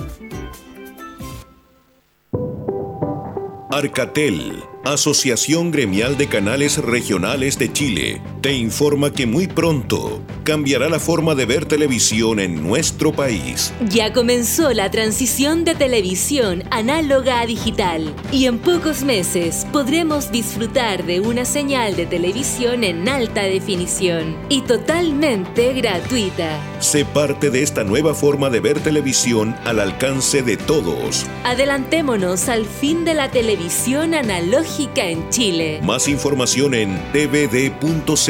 Arcatel, Asociación Gremial de Canales Regionales de Chile, te informa que muy pronto cambiará la forma de ver televisión en nuestro país. Ya comenzó la transición de televisión análoga a digital y en pocos meses podremos disfrutar de una señal de televisión en alta definición y totalmente gratuita. Sé parte de esta nueva forma de ver televisión al alcance de todos. Adelantémonos al fin de la televisión analógica en Chile. Más información en tvd.cl.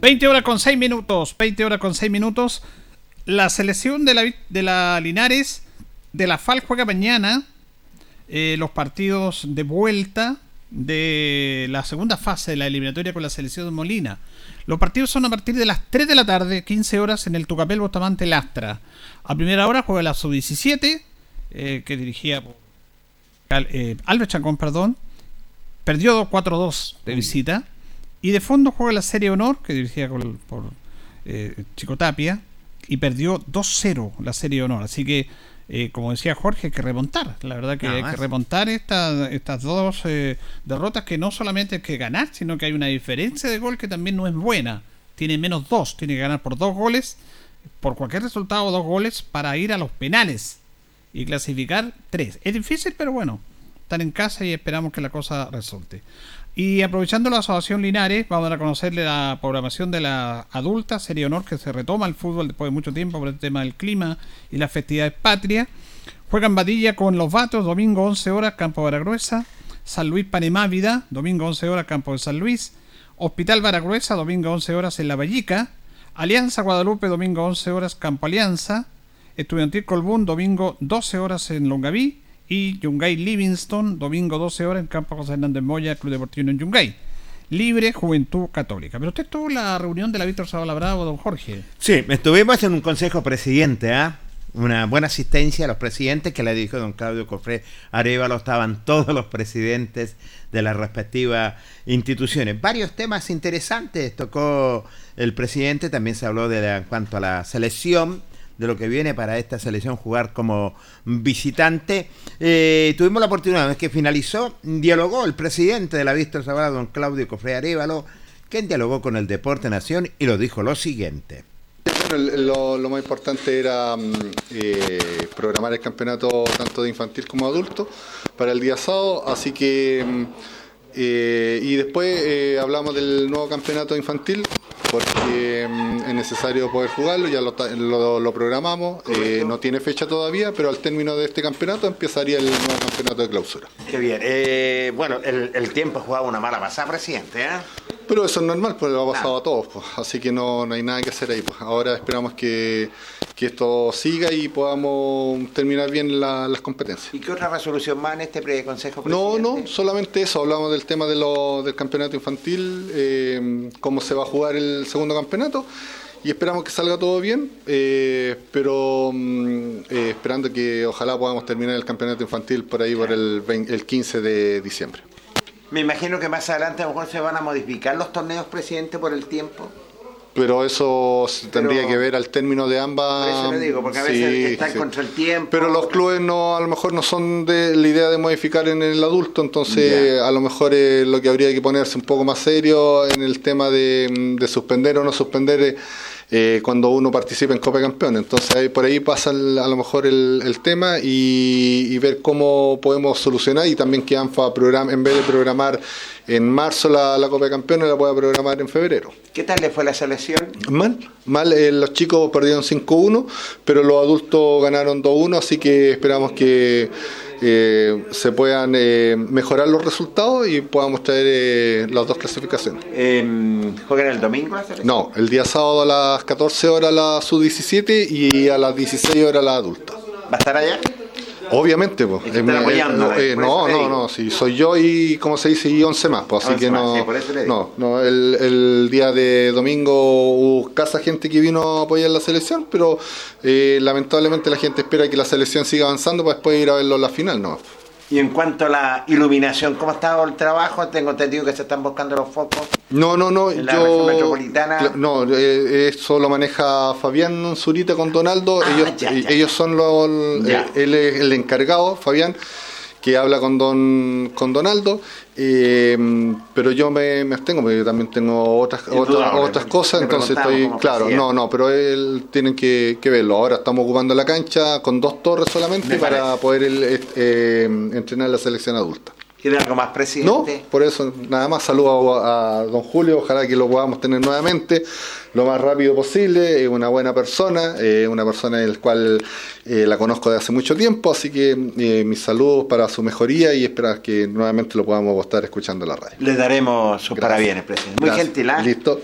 20 horas con 6 minutos. 20 horas con 6 minutos. La selección de la, de la Linares de la FAL juega mañana eh, los partidos de vuelta de la segunda fase de la eliminatoria con la selección de Molina. Los partidos son a partir de las 3 de la tarde, 15 horas en el Tucapel Bustamante Lastra. A primera hora juega la sub-17, eh, que dirigía eh, Albert Chacón, perdón. Perdió 4-2 de visita. Y de fondo juega la Serie Honor, que dirigía por eh, Chico Tapia, y perdió 2-0 la Serie Honor. Así que, eh, como decía Jorge, hay que remontar. La verdad que hay que remontar estas dos eh, derrotas que no solamente hay que ganar, sino que hay una diferencia de gol que también no es buena. Tiene menos dos, tiene que ganar por dos goles, por cualquier resultado, dos goles para ir a los penales y clasificar tres. Es difícil, pero bueno, están en casa y esperamos que la cosa resulte. Y aprovechando la Asociación Linares, vamos a conocerle la programación de la adulta, sería honor que se retoma el fútbol después de mucho tiempo por el tema del clima y las festividades patrias. Juegan Badilla con los Vatos, domingo 11 horas, Campo Baragruesa. San Luis Panemávida, domingo 11 horas, Campo de San Luis. Hospital Baragruesa, domingo 11 horas en La Vallica. Alianza Guadalupe, domingo 11 horas, Campo Alianza. Estudiantil Colbún, domingo 12 horas en Longaví y Yungay Livingston, domingo 12 horas en Campo José Hernández Moya, Club Deportivo en Yungay. Libre Juventud Católica. Pero usted tuvo la reunión de la Víctor Zavala Bravo, don Jorge. Sí, estuvimos en un consejo presidente, ¿ah? Una buena asistencia a los presidentes que le dijo don Claudio Cofré Arevalo, estaban todos los presidentes de las respectivas instituciones. Varios temas interesantes tocó el presidente, también se habló de en cuanto a la selección, de lo que viene para esta selección jugar como visitante. Eh, tuvimos la oportunidad, una vez que finalizó, dialogó el presidente de la Vista Zavala, don Claudio Cofre Arevalo, quien dialogó con el Deporte Nación y lo dijo lo siguiente. Lo, lo, más importante era mm, eh, programar el campeonato tanto de infantil como adulto para el día sábado, así que mm, eh, y después hablamos del nuevo campeonato infantil porque mm, es necesario poder jugarlo, ya lo, programamos, eh, no tiene fecha todavía, pero al término de este campeonato empezaría el nuevo campeonato de clausura. Qué bien, eh, bueno, el, el, tiempo jugaba una mala pasada, presidente, ¿eh? Pero eso es normal, pues lo ha pasado a todos, pues, así que no, no hay nada que hacer ahí. Pues. Ahora esperamos que, que esto siga y podamos terminar bien las competencias. ¿Y qué otra resolución más en este preconsejo? No, no, solamente eso, hablamos del tema de lo, del campeonato infantil, eh, cómo se va a jugar el segundo campeonato y esperamos que salga todo bien, eh, pero mm, eh, esperando que ojalá podamos terminar el campeonato infantil por ahí por el, el 15 de diciembre. Me imagino que más adelante a lo mejor se van a modificar los torneos, presidente, por el tiempo. pero eso se tendría que ver al término de ambas. Por eso lo digo, porque a veces están sí. contra el tiempo. Pero los clubes no, a lo mejor no son de la idea de modificar en el adulto, entonces a lo mejor eh, lo que habría que ponerse un poco más serio en el tema de, de suspender o no suspender eh, eh, cuando uno participa en Copa de Campeones. Entonces ahí, por ahí pasa el- a lo mejor el, el tema y, y ver cómo podemos solucionar y también que ANFA programa, en vez de programar en marzo la, la Copa de Campeones la pueda programar en febrero. ¿Qué tal le fue la selección? Mal, mal, eh, los chicos perdieron 5-1, pero los adultos ganaron 2-1, así que esperamos que eh, se puedan eh, mejorar los resultados y podamos traer eh, las dos clasificaciones. Eh, ¿Juegan el domingo la selección? No, el día sábado a las 14 horas la sub-17 y a las 16 horas la adulta. ¿Va a estar allá? Obviamente, pues. Es que Eh, eh, no, no, no, si soy yo y, como se dice, y 11 más, pues así 11 que más, no. sí, por eso le digo. no, no, el, el día de domingo hubo escasa gente que vino a apoyar la selección, pero eh, lamentablemente la gente espera que la selección siga avanzando para después ir a verlo en la final, ¿no? Y en cuanto a la iluminación, ¿cómo ha estado el trabajo? Tengo entendido que se están buscando los focos. No, no, no, En la región yo. metropolitana. No, eh, eso lo maneja Fabián Zurita con Donaldo. ellos, Ah, ya, ya. ellos son los. Ya. eh, él es el encargado, Fabián, que habla con Don con Donaldo. eh, pero yo me, me abstengo porque yo también tengo otras otras, Indudable. otras cosas, entonces estoy. Claro, no, no, pero él tienen que, que verlo. Ahora estamos ocupando la cancha con dos torres solamente Me para parece. poder el, eh, eh, entrenar la selección adulta. ¿Quiere algo más, No, presidente? por eso nada más saludo a, a don Julio, ojalá que lo podamos tener nuevamente lo más rápido posible, es una buena persona, eh, una persona en la cual eh, la conozco de hace mucho tiempo, así que eh, mis saludos para su mejoría y esperar que nuevamente lo podamos estar escuchando en la radio. Le daremos sus Gracias. parabienes, presidente. Muy Gracias. gentil, ¿ah? Listo.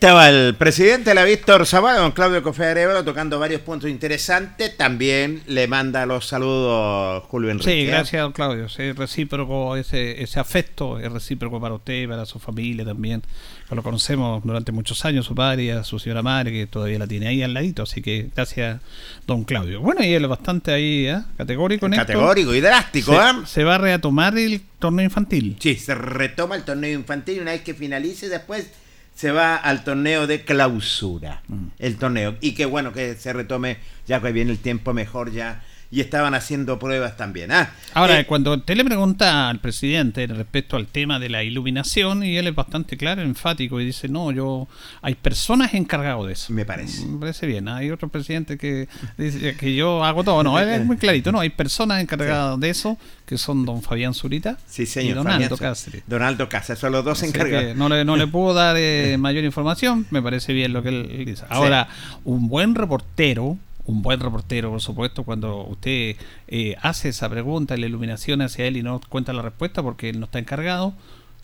Estaba el presidente de la Víctor Zavala, don Claudio Cofearevalo, tocando varios puntos interesantes. También le manda los saludos Julio Enrique. Sí, gracias, don Claudio. Es recíproco ese, ese afecto, es recíproco para usted, para su familia también. Lo conocemos durante muchos años, su padre y a su señora madre, que todavía la tiene ahí al ladito. Así que gracias, don Claudio. Bueno, y él es bastante ahí, ¿eh? categórico en esto. Categórico y drástico, se, ¿eh? se va a retomar el torneo infantil. Sí, se retoma el torneo infantil y una vez que finalice después se va al torneo de clausura. Mm. El torneo. Y qué bueno que se retome ya que viene el tiempo mejor ya. Y estaban haciendo pruebas también. ¿ah? Ahora, Eh, cuando usted le pregunta al presidente respecto al tema de la iluminación, y él es bastante claro, enfático, y dice, no, yo, hay personas encargadas de eso. Me parece. Me parece bien. Hay otro presidente que dice que yo hago todo. No, él es muy clarito. No, hay personas encargadas de eso, que son don Fabián Zurita Sí, y señor. Donaldo Fabián, Cáceres. Donaldo Cáceres, son los dos encargados. no le, no le *laughs* puedo dar eh, mayor información, me parece bien lo que él dice. Ahora, un buen reportero, un buen reportero, por supuesto, cuando usted eh, hace esa pregunta y la iluminación hacia él y no cuenta la respuesta porque él no está encargado,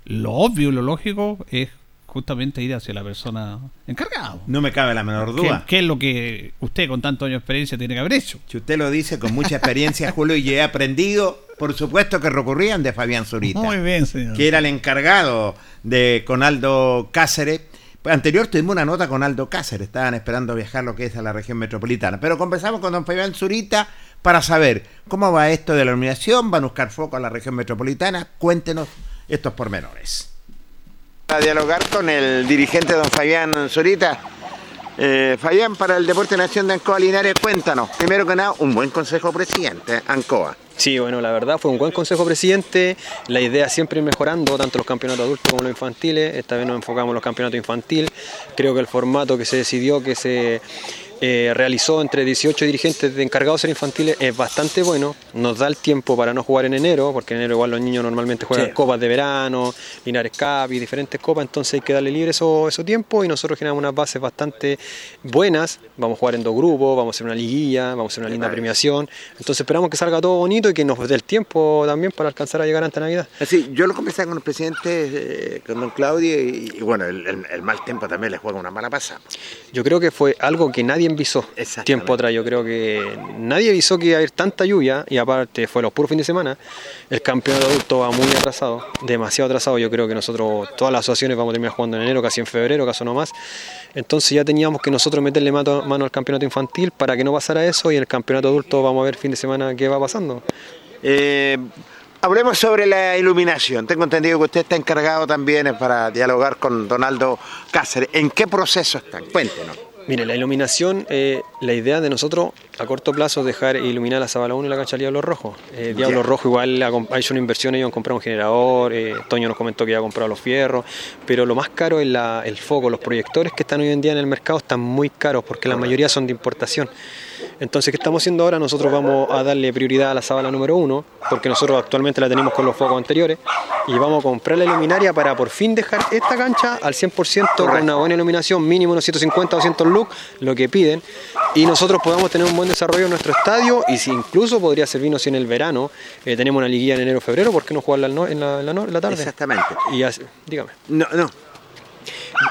lo obvio y lo lógico es justamente ir hacia la persona encargada. No me cabe la menor ¿Qué, duda. qué es lo que usted con tantos años de experiencia tiene que haber hecho? Si usted lo dice con mucha experiencia, *laughs* Julio, y he aprendido, por supuesto que recurrían de Fabián Zurita. Muy bien, señor. que era el encargado de Conaldo Cáceres. Anterior tuvimos una nota con Aldo Cáceres, estaban esperando viajar lo que es a la región metropolitana. Pero conversamos con don Fabián Zurita para saber cómo va esto de la iluminación, van a buscar foco a la región metropolitana. Cuéntenos estos pormenores. A dialogar con el dirigente don Fabián Zurita. Eh, para el Deporte Nación de Ancoa Linares, cuéntanos. Primero que nada, un buen consejo presidente, Ancoa. Sí, bueno, la verdad fue un buen consejo presidente. La idea siempre ir mejorando, tanto los campeonatos adultos como los infantiles. Esta vez nos enfocamos en los campeonatos infantiles. Creo que el formato que se decidió, que se eh, realizó entre 18 dirigentes de encargados de ser infantiles es bastante bueno. Nos da el tiempo para no jugar en enero, porque en enero igual los niños normalmente juegan Sí. copas de verano, Linares Cup y diferentes copas, entonces hay que darle libre eso, eso tiempo y nosotros generamos unas bases bastante buenas. Vamos a jugar en dos grupos, vamos a hacer una liguilla, vamos a hacer una linda premiación. Entonces esperamos que salga todo bonito y que nos dé el tiempo también para alcanzar a llegar ante Navidad. Así, yo lo conversé con el presidente, eh, con don Claudio, y, y bueno, el, el- el mal tiempo también le juega una mala pasada. Yo creo que fue algo que nadie envisó tiempo atrás. Yo creo que nadie avisó que iba a haber tanta lluvia y aparte fue los puros fin de semana. El campeonato adulto va muy atrasado, demasiado atrasado. Yo creo que nosotros, todas las asociaciones vamos a terminar jugando en enero, casi en febrero, caso no más. Entonces ya teníamos que nosotros meterle mano al campeonato infantil para que no pasara eso y el campeonato adulto vamos a ver fin de semana qué va pasando. Eh, Hablemos sobre la iluminación. Tengo entendido que usted está encargado también eh, para dialogar con Donaldo Cáceres. ¿En qué proceso están? Cuéntenos. Mire, la iluminación, eh, la idea de nosotros a corto plazo es dejar iluminar la Zabala 1 y la cancha Diablo Rojo. Eh, Diablo. Rojo igual ha hecho una inversión, ellos han comprado un generador, eh, Toño nos comentó que ya ha comprado los fierros, pero lo más caro es la- el foco, los proyectores que están hoy en día en el mercado están muy caros porque la mayoría son de importación. Entonces, ¿qué estamos haciendo ahora? Nosotros vamos a darle prioridad a la sábana número uno, porque nosotros actualmente la tenemos con los focos anteriores, y vamos a comprar la luminaria para por fin dejar esta cancha al 100% con una buena iluminación, mínimo unos 150 o 200 lux, lo que piden, y nosotros podamos tener un buen desarrollo en nuestro estadio, y si incluso podría servirnos si en el verano eh, tenemos una liguilla en enero o febrero, ¿por qué no jugarla en la, en la- en la tarde? Exactamente. Y así- dígame. No, no.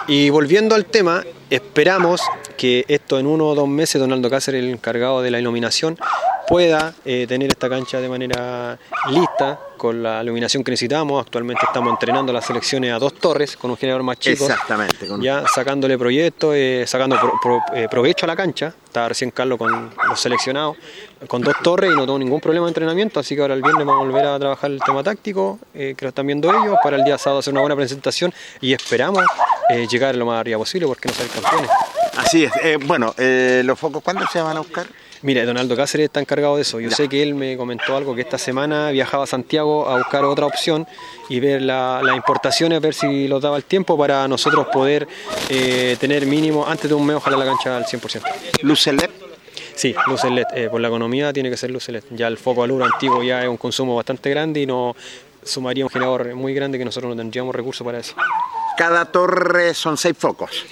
Y volviendo al tema, esperamos que esto en uno o dos meses, Donaldo Cáceres, el encargado de la iluminación, pueda eh, tener esta cancha de manera lista con la iluminación que necesitamos. Actualmente estamos entrenando las selecciones a dos torres con un generador más chico. Exactamente. con- Ya sacándole proyectos, eh, sacando pro- pro- eh, provecho a la cancha. Estaba recién Carlos con los seleccionados, con dos torres y no tengo ningún problema de entrenamiento. Así que ahora el viernes vamos a volver a trabajar el tema táctico, eh, que lo están viendo ellos, para el día sábado hacer una buena presentación y esperamos eh, llegar lo más arriba posible porque no ser campeones. Así es. Eh, bueno, eh, los focos, ¿cuándo se van a buscar? Mire, Donaldo Cáceres está encargado de eso. Yo sé que él me comentó algo que esta semana viajaba a Santiago a buscar otra opción y ver la- las importaciones, ver si los daba el tiempo para nosotros poder tener mínimo, antes de un mes, ojalá la cancha al 100%. ¿Luces LED? Sí, luces LED. Eh, por la economía tiene que ser luces LED. Ya el foco aluro antiguo ya es un consumo bastante grande y no sumaría un generador muy grande que nosotros no tendríamos recursos para eso. Cada torre son seis focos.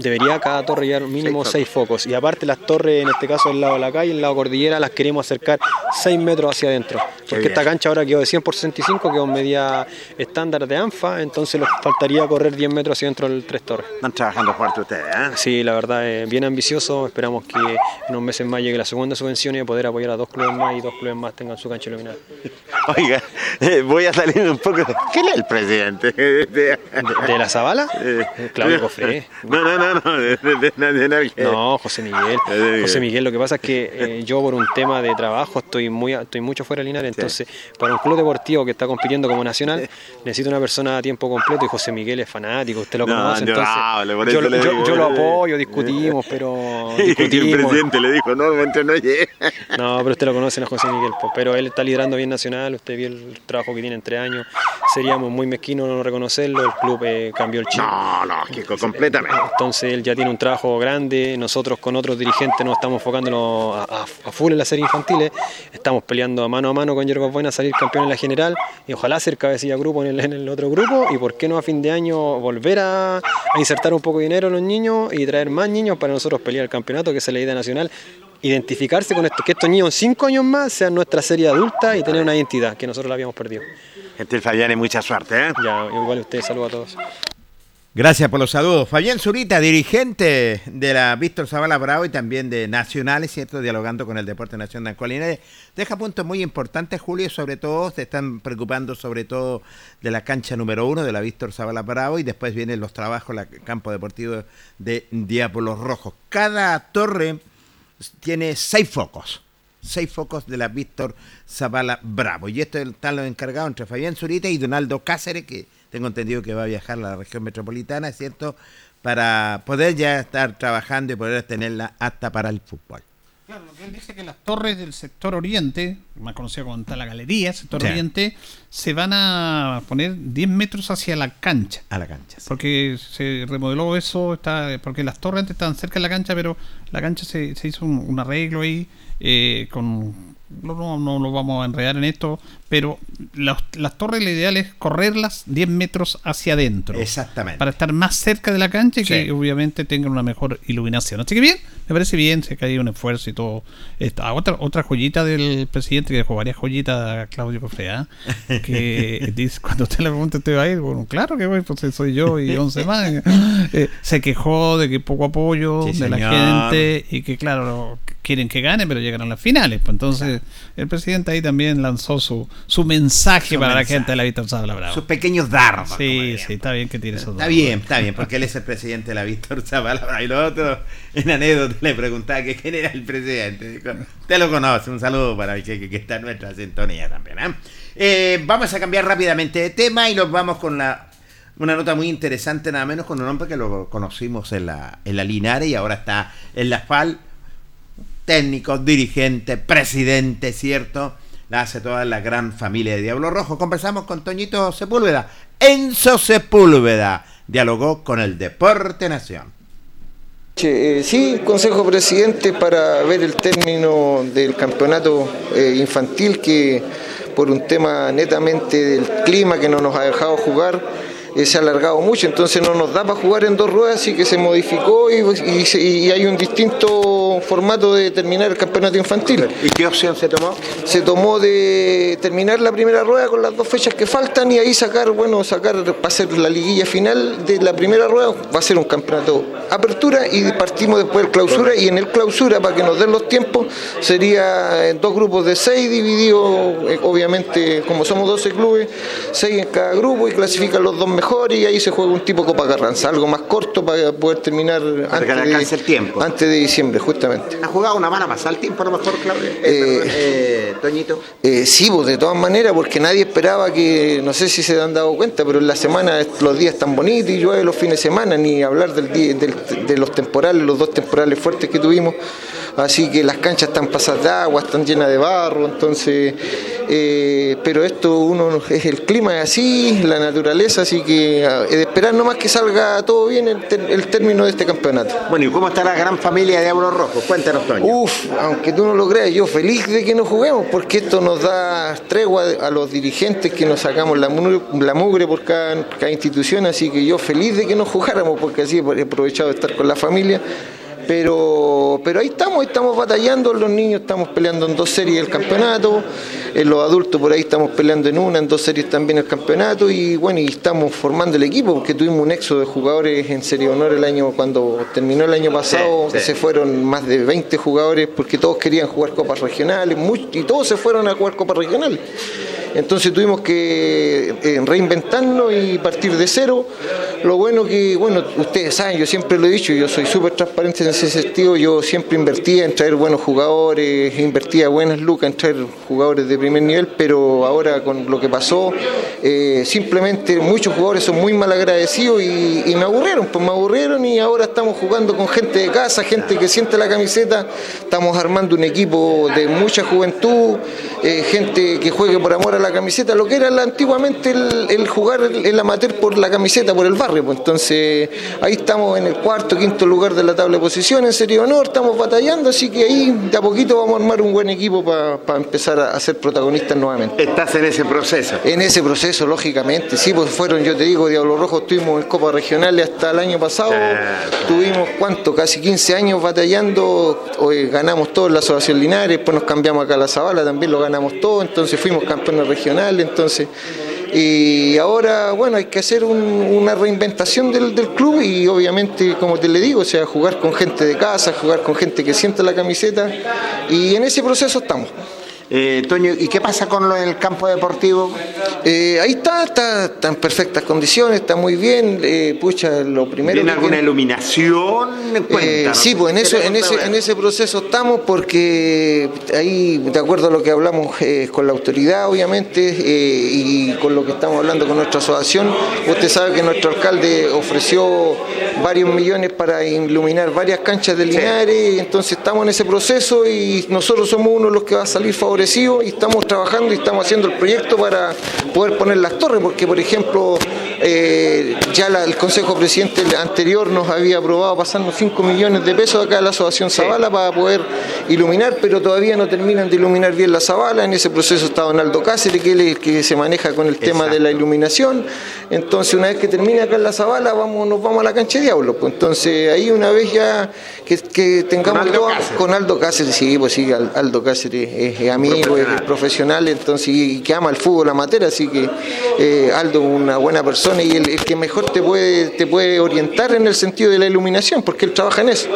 Debería cada torre llevar mínimo seis focos. Y aparte las torres, en este caso del lado de la calle, el lado cordillera, las queremos acercar 6 metros hacia adentro. Porque esta cancha ahora quedó de 100 por 65, quedó en medida estándar de ANFA, entonces nos faltaría correr 10 metros hacia adentro del tres torres. Están trabajando fuerte ustedes, ¿eh? Sí, la verdad es bien ambicioso. Esperamos que en unos meses más llegue la segunda subvención y poder apoyar a dos clubes más y dos clubes más tengan su cancha iluminada. *laughs* Oiga, eh, voy a salir un poco. ¿Quién es el presidente? ¿De, de la Zabala? Claudio Cofré. No, no, no, no, *laughs* de, de- que- No, José Miguel. *laughs* Eh, José Miguel, lo que pasa es que eh, yo por un tema de trabajo estoy muy estoy mucho fuera de Linares, entonces para un club deportivo que está compitiendo como nacional *laughs* necesito una persona a tiempo completo y José Miguel es fanático, usted lo No, conoce, yo entonces yo, lo- le yo- digo. yo lo apoyo, discutimos, pero que el presidente le dijo, no, no llegue. No, pero usted lo conoce a José Miguel, po, pero él está liderando bien Nacional, usted vio el trabajo que tiene en tres años, seríamos muy mezquinos no reconocerlo, el club eh, cambió el chip. No, lógico, completamente. Entonces él ya tiene un trabajo grande, nosotros con otros dirigentes nos estamos enfocando a, a- a full en las series infantiles, estamos peleando mano a mano con Yerba Buena a salir campeón en la general y ojalá ser cabecilla grupo en el, en el otro grupo y por qué no a fin de año volver a, a insertar un poco de dinero a los niños y traer más niños para nosotros pelear el campeonato, que es la idea nacional, identificarse con esto, que estos niños en cinco años más sean nuestra serie adulta y tener una identidad que nosotros la habíamos perdido. Gente Fabián, mucha suerte, ¿eh? Ya, igual usted saluda a todos. Gracias por los saludos. Fabián Zurita, dirigente de la Víctor Zavala Bravo y también de Nacionales, ¿cierto? Dialogando con el Deporte Nacional Colinares. Deja puntos muy importantes, Julio, sobre todo, se están preocupando sobre todo de la cancha número uno de la Víctor Zavala Bravo y después vienen los trabajos, el campo deportivo de Diablos Rojos. Cada torre tiene seis focos. Seis focos de la Víctor Zavala Bravo. Y esto están los encargados entre Fabián Zurita y Donaldo Cáceres, que tengo entendido que va a viajar a la región metropolitana, ¿es cierto? Para poder ya estar trabajando y poder tenerla hasta para el fútbol. Claro, lo que él dice que las torres del sector oriente, más conocido como la galería, sector Sí. oriente, se van a poner 10 metros hacia la cancha. A la cancha. Porque se remodeló eso, está porque las torres antes estaban cerca de la cancha, pero la cancha se, se hizo un, un arreglo ahí eh, con... No, no, no lo vamos a enredar en esto, pero las, las torres lo ideal es correrlas 10 metros hacia adentro. Exactamente. Para estar más cerca de la cancha y Sí. que obviamente tengan una mejor iluminación. Así que bien, me parece bien, sé que hay un esfuerzo y todo. Esta, otra, otra joyita del presidente que dejó varias joyitas a Claudio Cofrea, *laughs* que dice, cuando usted le pregunta, ¿usted va a ir? Bueno, claro que voy, pues soy yo y 11 más. *laughs* Eh, se quejó de que poco apoyo Sí, de la señor. gente y que, claro, quieren que gane, pero llegan a las finales. Pues entonces, el presidente ahí también lanzó su, su mensaje Su para mensaje. la gente de la Víctor Bravo. Sus pequeños dardos. Sí, sí, está bien que tiene esos Está bien, está bien, porque él es el presidente de la Víctor Zavala. Y lo otro, en anécdota, le preguntaba que quién era el presidente. Dijo, Usted lo conoce, un saludo para el que, que- está en nuestra sintonía también. ¿ah? Eh, vamos a cambiar rápidamente de tema y nos vamos con la una nota muy interesante, nada menos con un hombre que lo conocimos en la, en la Linares y ahora está en la FAL. Técnico, dirigente, presidente, ¿cierto? La hace toda la gran familia de Diablo Rojo. Conversamos con Toñito Sepúlveda. Enzo Sepúlveda dialogó con el Deporte Nación. Eh, sí, Consejo Presidente para ver el término del campeonato eh, infantil que por un tema netamente del clima que no nos ha dejado jugar eh, se ha alargado mucho, entonces no nos da para jugar en dos ruedas y que se modificó y, y y hay un distinto formato de terminar el campeonato infantil. ¿Y qué opción se tomó? Se tomó de terminar la primera rueda con las dos fechas que faltan y ahí sacar, bueno, sacar, va a ser la liguilla final de la primera rueda, va a ser un campeonato apertura y partimos después del clausura y en el clausura, para que nos den los tiempos, sería en dos grupos de seis divididos, eh, obviamente, como somos 12 clubes, seis en cada grupo y clasifican los dos mejores y ahí se juega un tipo Copa Carranza, algo más corto para poder terminar antes, alcance de, el tiempo. antes de diciembre, justamente. ¿Ha jugado una mala pasada el tiempo a lo mejor, Claudio? Eh, Eh, eh, Toñito. Eh, sí, pues de todas maneras, porque nadie esperaba que, no sé si se han dado cuenta, pero en la semana los días están bonitos y llueve los fines de semana, ni hablar del día, del- de los temporales, los dos temporales fuertes que tuvimos. Así que las canchas están pasadas de agua, están llenas de barro, entonces, eh, pero esto uno es el clima es así, la naturaleza, así que es de esperar nomás que salga todo bien el, término de este campeonato. Bueno, ¿y cómo está la gran familia de Diablo Rojo? Cuéntanos, Toño. Uf, aunque tú no lo creas, yo feliz de que no juguemos, porque esto nos da tregua a los dirigentes que nos sacamos la mugre por cada, cada institución, así que yo feliz de que no jugáramos, porque así he aprovechado de estar con la familia. Pero, pero ahí estamos, estamos batallando, los niños estamos peleando en dos series el campeonato, en los adultos por ahí estamos peleando en una, en dos series también el campeonato y bueno, y estamos formando el equipo porque tuvimos un éxodo de jugadores en Serie Honor el año cuando terminó el año pasado, Sí, sí. se fueron más de 20 jugadores porque todos querían jugar copas regionales y todos se fueron a jugar copas regionales. Entonces tuvimos que eh, reinventarnos y partir de cero. Lo bueno que, bueno, ustedes saben, yo siempre lo he dicho, yo soy súper transparente en ese sentido, yo siempre invertía en traer buenos jugadores, invertía buenas lucas en traer jugadores de primer nivel, pero ahora con lo que pasó, eh, simplemente muchos jugadores son muy mal agradecidos y, me aburrieron, pues me aburrieron y ahora estamos jugando con gente de casa, gente que siente la camiseta, estamos armando un equipo de mucha juventud, eh, gente que juegue por amor a la camiseta, lo que era antiguamente el, jugar el, el amateur por la camiseta, por el barrio, pues entonces ahí estamos en el cuarto, quinto lugar de la tabla de en Serie Honor, estamos batallando, así que ahí de a poquito vamos a armar un buen equipo para empezar a, a ser protagonistas nuevamente. Estás en ese proceso. En ese proceso, lógicamente, sí, pues fueron, yo te digo, Diablo Rojo estuvimos en Copa Regionales hasta el año pasado, tuvimos cuánto, casi 15 años batallando, hoy ganamos todo en la Asociación Linares, después nos cambiamos acá a la Zabala, también lo ganamos todo, entonces fuimos campeones regionales, entonces, y ahora, bueno, hay que hacer un- una reinventación del, del club y obviamente, como te le digo, o sea, jugar con gente de casa, jugar con gente que siente la camiseta, y en ese proceso estamos. Eh, Toño, ¿y qué pasa con lo del campo deportivo? Eh, ahí está, está, está en perfectas condiciones, está muy bien. eh, pucha, lo primero. ¿Tiene alguna tiene- iluminación? Eh, Cuéntanos. sí, pues en eso, en ese, en ese proceso estamos porque ahí, de acuerdo a lo que hablamos eh, con la autoridad, obviamente, eh, y con lo que estamos hablando con nuestra asociación, usted sabe que nuestro alcalde ofreció varios millones para iluminar varias canchas de Linares, entonces estamos en ese proceso y nosotros somos uno de los que va a salir favorecido y estamos trabajando y estamos haciendo el proyecto para poder poner las torres, porque por ejemplo, eh, ya la- el Consejo Presidente anterior nos había aprobado pasarnos 5 millones de pesos acá a la Asociación Zavala para poder iluminar, pero todavía no terminan de iluminar bien la Zavala. En ese proceso está Donaldo Cáceres, que es el que se maneja con el tema de la iluminación. Entonces, una vez que termine acá en la Zavala, vamos, nos vamos a la cancha de Diablo. Pues entonces, ahí una vez ya que, que tengamos Con Aldo todo- Cáceres. con Aldo Cáceres, sí, pues sí, Al- Aldo Cáceres es, es amigo, es, es profesional, entonces, y que ama el fútbol amateur, así que eh, Aldo es una buena persona y el, el que mejor te puede, te puede orientar en el sentido de la iluminación, porque él trabaja en eso.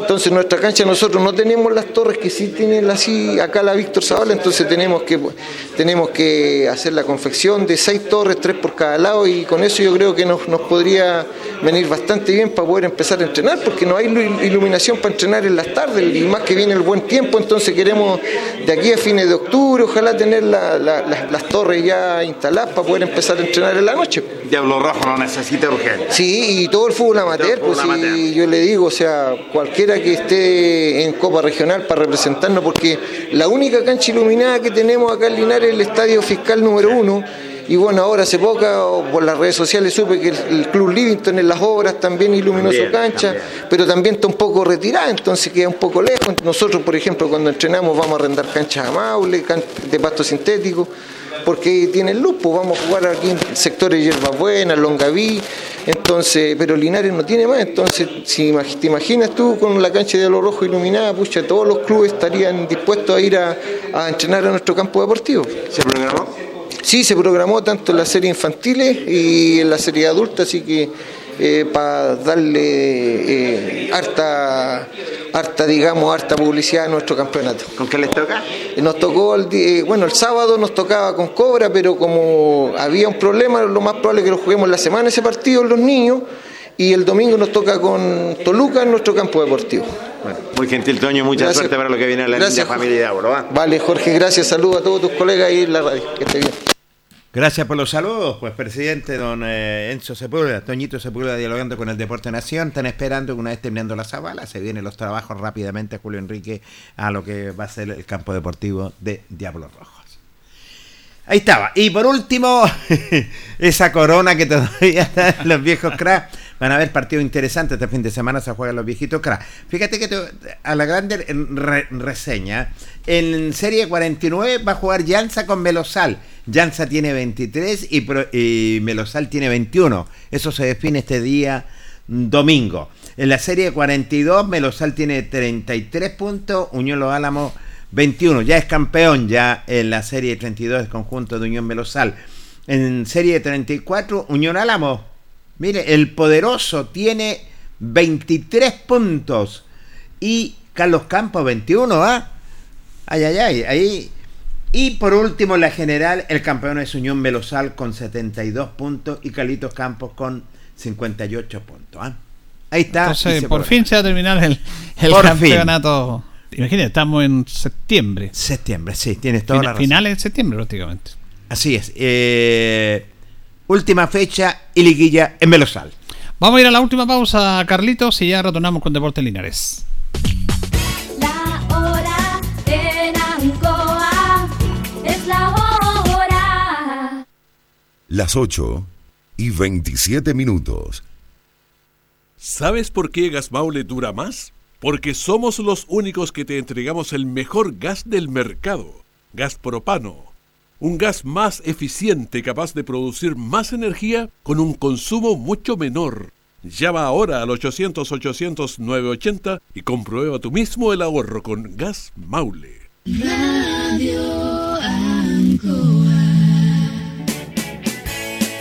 Entonces nuestra cancha nosotros no tenemos las torres que sí tienen así acá la Víctor Zavala, entonces tenemos que tenemos que hacer la confección de seis torres, tres por cada lado y con eso yo creo que nos, nos podría venir bastante bien para poder empezar a entrenar porque no hay lu- iluminación para entrenar en las tardes y más que viene el buen tiempo, entonces queremos de aquí a fines de octubre ojalá tener la- la- las- las torres ya instaladas para poder empezar a entrenar en la noche. Diablo Rojo no necesita urgente. Sí, y todo el fútbol amateur, pues sí, amateur. yo le digo, o sea, que esté en Copa Regional para representarnos, porque la única cancha iluminada que tenemos acá en Linares es el Estadio Fiscal número uno, y bueno, ahora hace poco por las redes sociales supe que el, el Club Livingston en las obras también iluminó También, su cancha, también. pero también está un poco retirada, entonces queda un poco lejos. Nosotros, por ejemplo, cuando entrenamos vamos a arrendar canchas a Maule, can- de pasto sintético, porque tienen luz, pues vamos a jugar aquí en sectores hierbas buenas, Longaví, entonces, pero Linares no tiene más, entonces si te imaginas tú con la cancha de lo rojo iluminada, pucha, todos los clubes estarían dispuestos a ir a, a entrenar a nuestro campo deportivo. ¿Se programó? Sí, se programó tanto en la serie infantiles y en la serie adulta, así que para darle eh, harta, harta, digamos, harta publicidad a nuestro campeonato. ¿Con qué les toca? Nos tocó, el, eh, bueno, el sábado nos tocaba con Cobra, pero como había un problema, lo más probable es que lo juguemos la semana ese partido los niños, y el domingo nos toca con Toluca en nuestro campo deportivo. Bueno, muy gentil, Toño. Mucha Gracias. suerte para lo que viene en la Gracias, linda familia de Auro. ¿ah? Vale, Jorge, gracias, saludos a todos tus colegas en la radio, que esté bien. Gracias por los saludos, pues presidente don eh, Enzo Sepúlveda, Toñito Sepúlveda dialogando con el Deporte Nación, están esperando que una vez terminando la zabala se vienen los trabajos rápidamente Julio Enrique a lo que va a ser el campo deportivo de Diablos Rojos. Ahí estaba. Y por último, *laughs* esa corona que todavía *laughs* está en los viejos cracks. Van a haber partidos interesantes este fin de semana, se juegan los viejitos cracks. Fíjate que te- a la grande re- reseña, en Serie 49 va a jugar Llanza con Melosal. Llanza tiene 23 y, y Melosal tiene 21. Eso se define este día mm, domingo. En la Serie 42, Melosal tiene 33 puntos, Unión Los Álamos 21. Ya es campeón ya en la Serie 32 del conjunto de Unión Melosal. En Serie 34, Unión Álamos. Mire, el poderoso tiene 23 puntos. Y Carlos Campos 21, ¿ah? Ay, ay, ay. Ahí. Y por último, la general, el campeón es Unión Melosal con 72 puntos y Carlitos Campos con 58 puntos. ¿ah? Ahí está. Entonces, por fin se va a terminar el, el campeonato. Imagínate, estamos en septiembre. Septiembre, sí, tienes toda Fina- la razón. Finales de septiembre prácticamente. Así es. eh, última fecha y liguilla en Melosal. Vamos a ir a la última pausa, Carlitos, y ya retornamos con Deportes Linares. La hora en Ancoa es la hora. Las 8 y 27 minutos. ¿Sabes por qué Gas Maule dura más? Porque somos los únicos que te entregamos el mejor gas del mercado, gas propano. Un gas más eficiente capaz de producir más energía con un consumo mucho menor. Llama ahora al 800-800-980 y comprueba tú mismo el ahorro con Gas Maule. Radio Ancoa.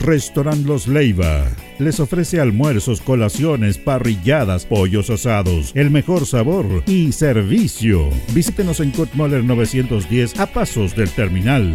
Restaurant Los Leiva. Les ofrece almuerzos, colaciones, parrilladas, pollos asados, el mejor sabor y servicio. Visítenos en Kurt Moller 910 a pasos del terminal.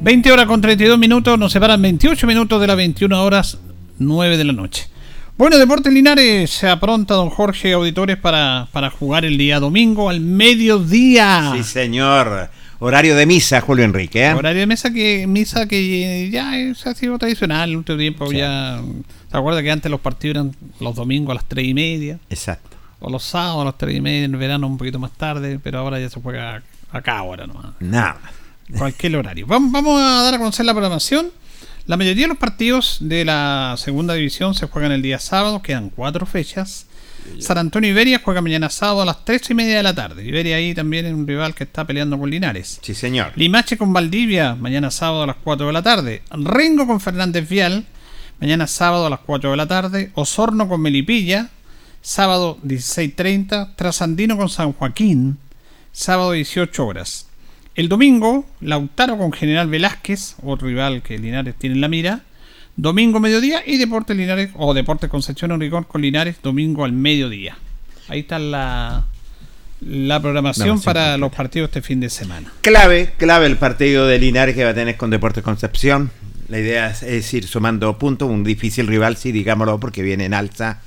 20 horas con 32 minutos, nos separan 28 minutos de las 21 horas 9 de la noche. Bueno, Deportes Linares se apronta, don Jorge Auditores, para, para jugar el día domingo al mediodía. Sí, señor. Horario de misa, Julio Enrique. ¿eh? Horario de misa que, misa que ya es, ha sido tradicional el último tiempo. Sí. Ya, ¿Se acuerda que antes los partidos eran los domingos a las 3 y media? Exacto. O los sábados a las 3 y media, en el verano un poquito más tarde, pero ahora ya se juega acá ahora nomás. Nada. Cualquier horario. Vamos, vamos a dar a conocer la programación. La mayoría de los partidos de la segunda división se juegan el día sábado, quedan cuatro fechas. San Antonio Iberia juega mañana sábado a las 3 y media de la tarde. Iberia ahí también es un rival que está peleando con Linares. Sí, señor. Limache con Valdivia, mañana sábado a las 4 de la tarde. Rengo con Fernández Vial, mañana sábado a las 4 de la tarde. Osorno con Melipilla, sábado 16.30. Trasandino con San Joaquín, sábado 18 horas. El domingo, Lautaro con General Velázquez, otro rival que Linares tiene en la mira. Domingo mediodía y Deportes Linares o Deportes Concepción Enricón con Linares domingo al mediodía. Ahí está la, la programación para completa. los partidos este fin de semana. Clave, clave el partido de Linares que va a tener con Deportes Concepción. La idea es, es ir sumando puntos, un difícil rival, sí, digámoslo, porque viene en alza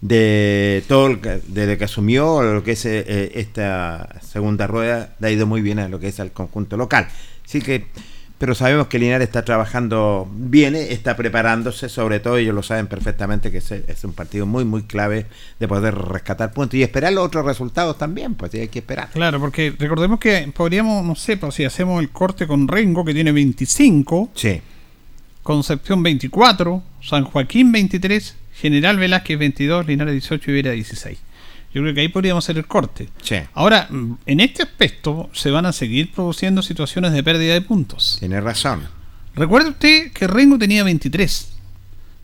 de todo el desde que asumió lo que es eh, esta segunda rueda, le ha ido muy bien a lo que es al conjunto local. Así que pero sabemos que Linares está trabajando bien, eh, está preparándose, sobre todo ellos lo saben perfectamente que es, es un partido muy, muy clave de poder rescatar puntos y esperar los otros resultados también, pues hay que esperar. Claro, porque recordemos que podríamos, no sé, pues si hacemos el corte con Rengo, que tiene 25, Sí, Concepción 24, San Joaquín 23, General Velázquez 22, Linares 18 y Vera 16. Yo creo que ahí podríamos hacer el corte. sí, Ahora, mm, en este aspecto se van a seguir produciendo situaciones de pérdida de puntos. tiene razón. Recuerde usted que Rengo tenía 23,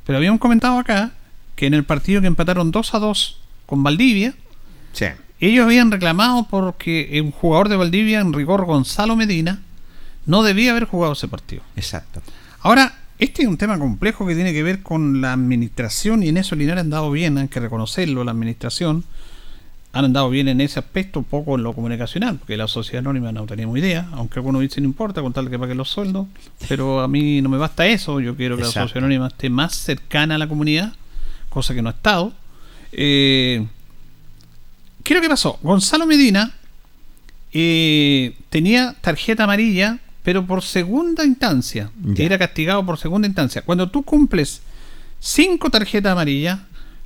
pero habíamos comentado acá que en el partido que empataron 2 a 2 con Valdivia, Sí, ellos habían reclamado porque un jugador de Valdivia, en rigor Gonzalo Medina, no debía haber jugado ese partido. exacto. Ahora, este es un tema complejo que tiene que ver con la administración y en eso Linares ha andado bien, hay que reconocerlo, la administración han andado bien en ese aspecto, poco en lo comunicacional, porque la sociedad anónima no teníamos idea, aunque algunos dicen no importa, con tal que paguen los sueldos, pero a mí no me basta eso, yo quiero que la sociedad anónima esté más cercana a la comunidad, cosa que no ha estado. Eh, ¿Qué es lo que pasó? Gonzalo Medina eh, tenía tarjeta amarilla, pero por segunda instancia. Ya. Era castigado por segunda instancia. Cuando tú cumples cinco tarjetas amarillas,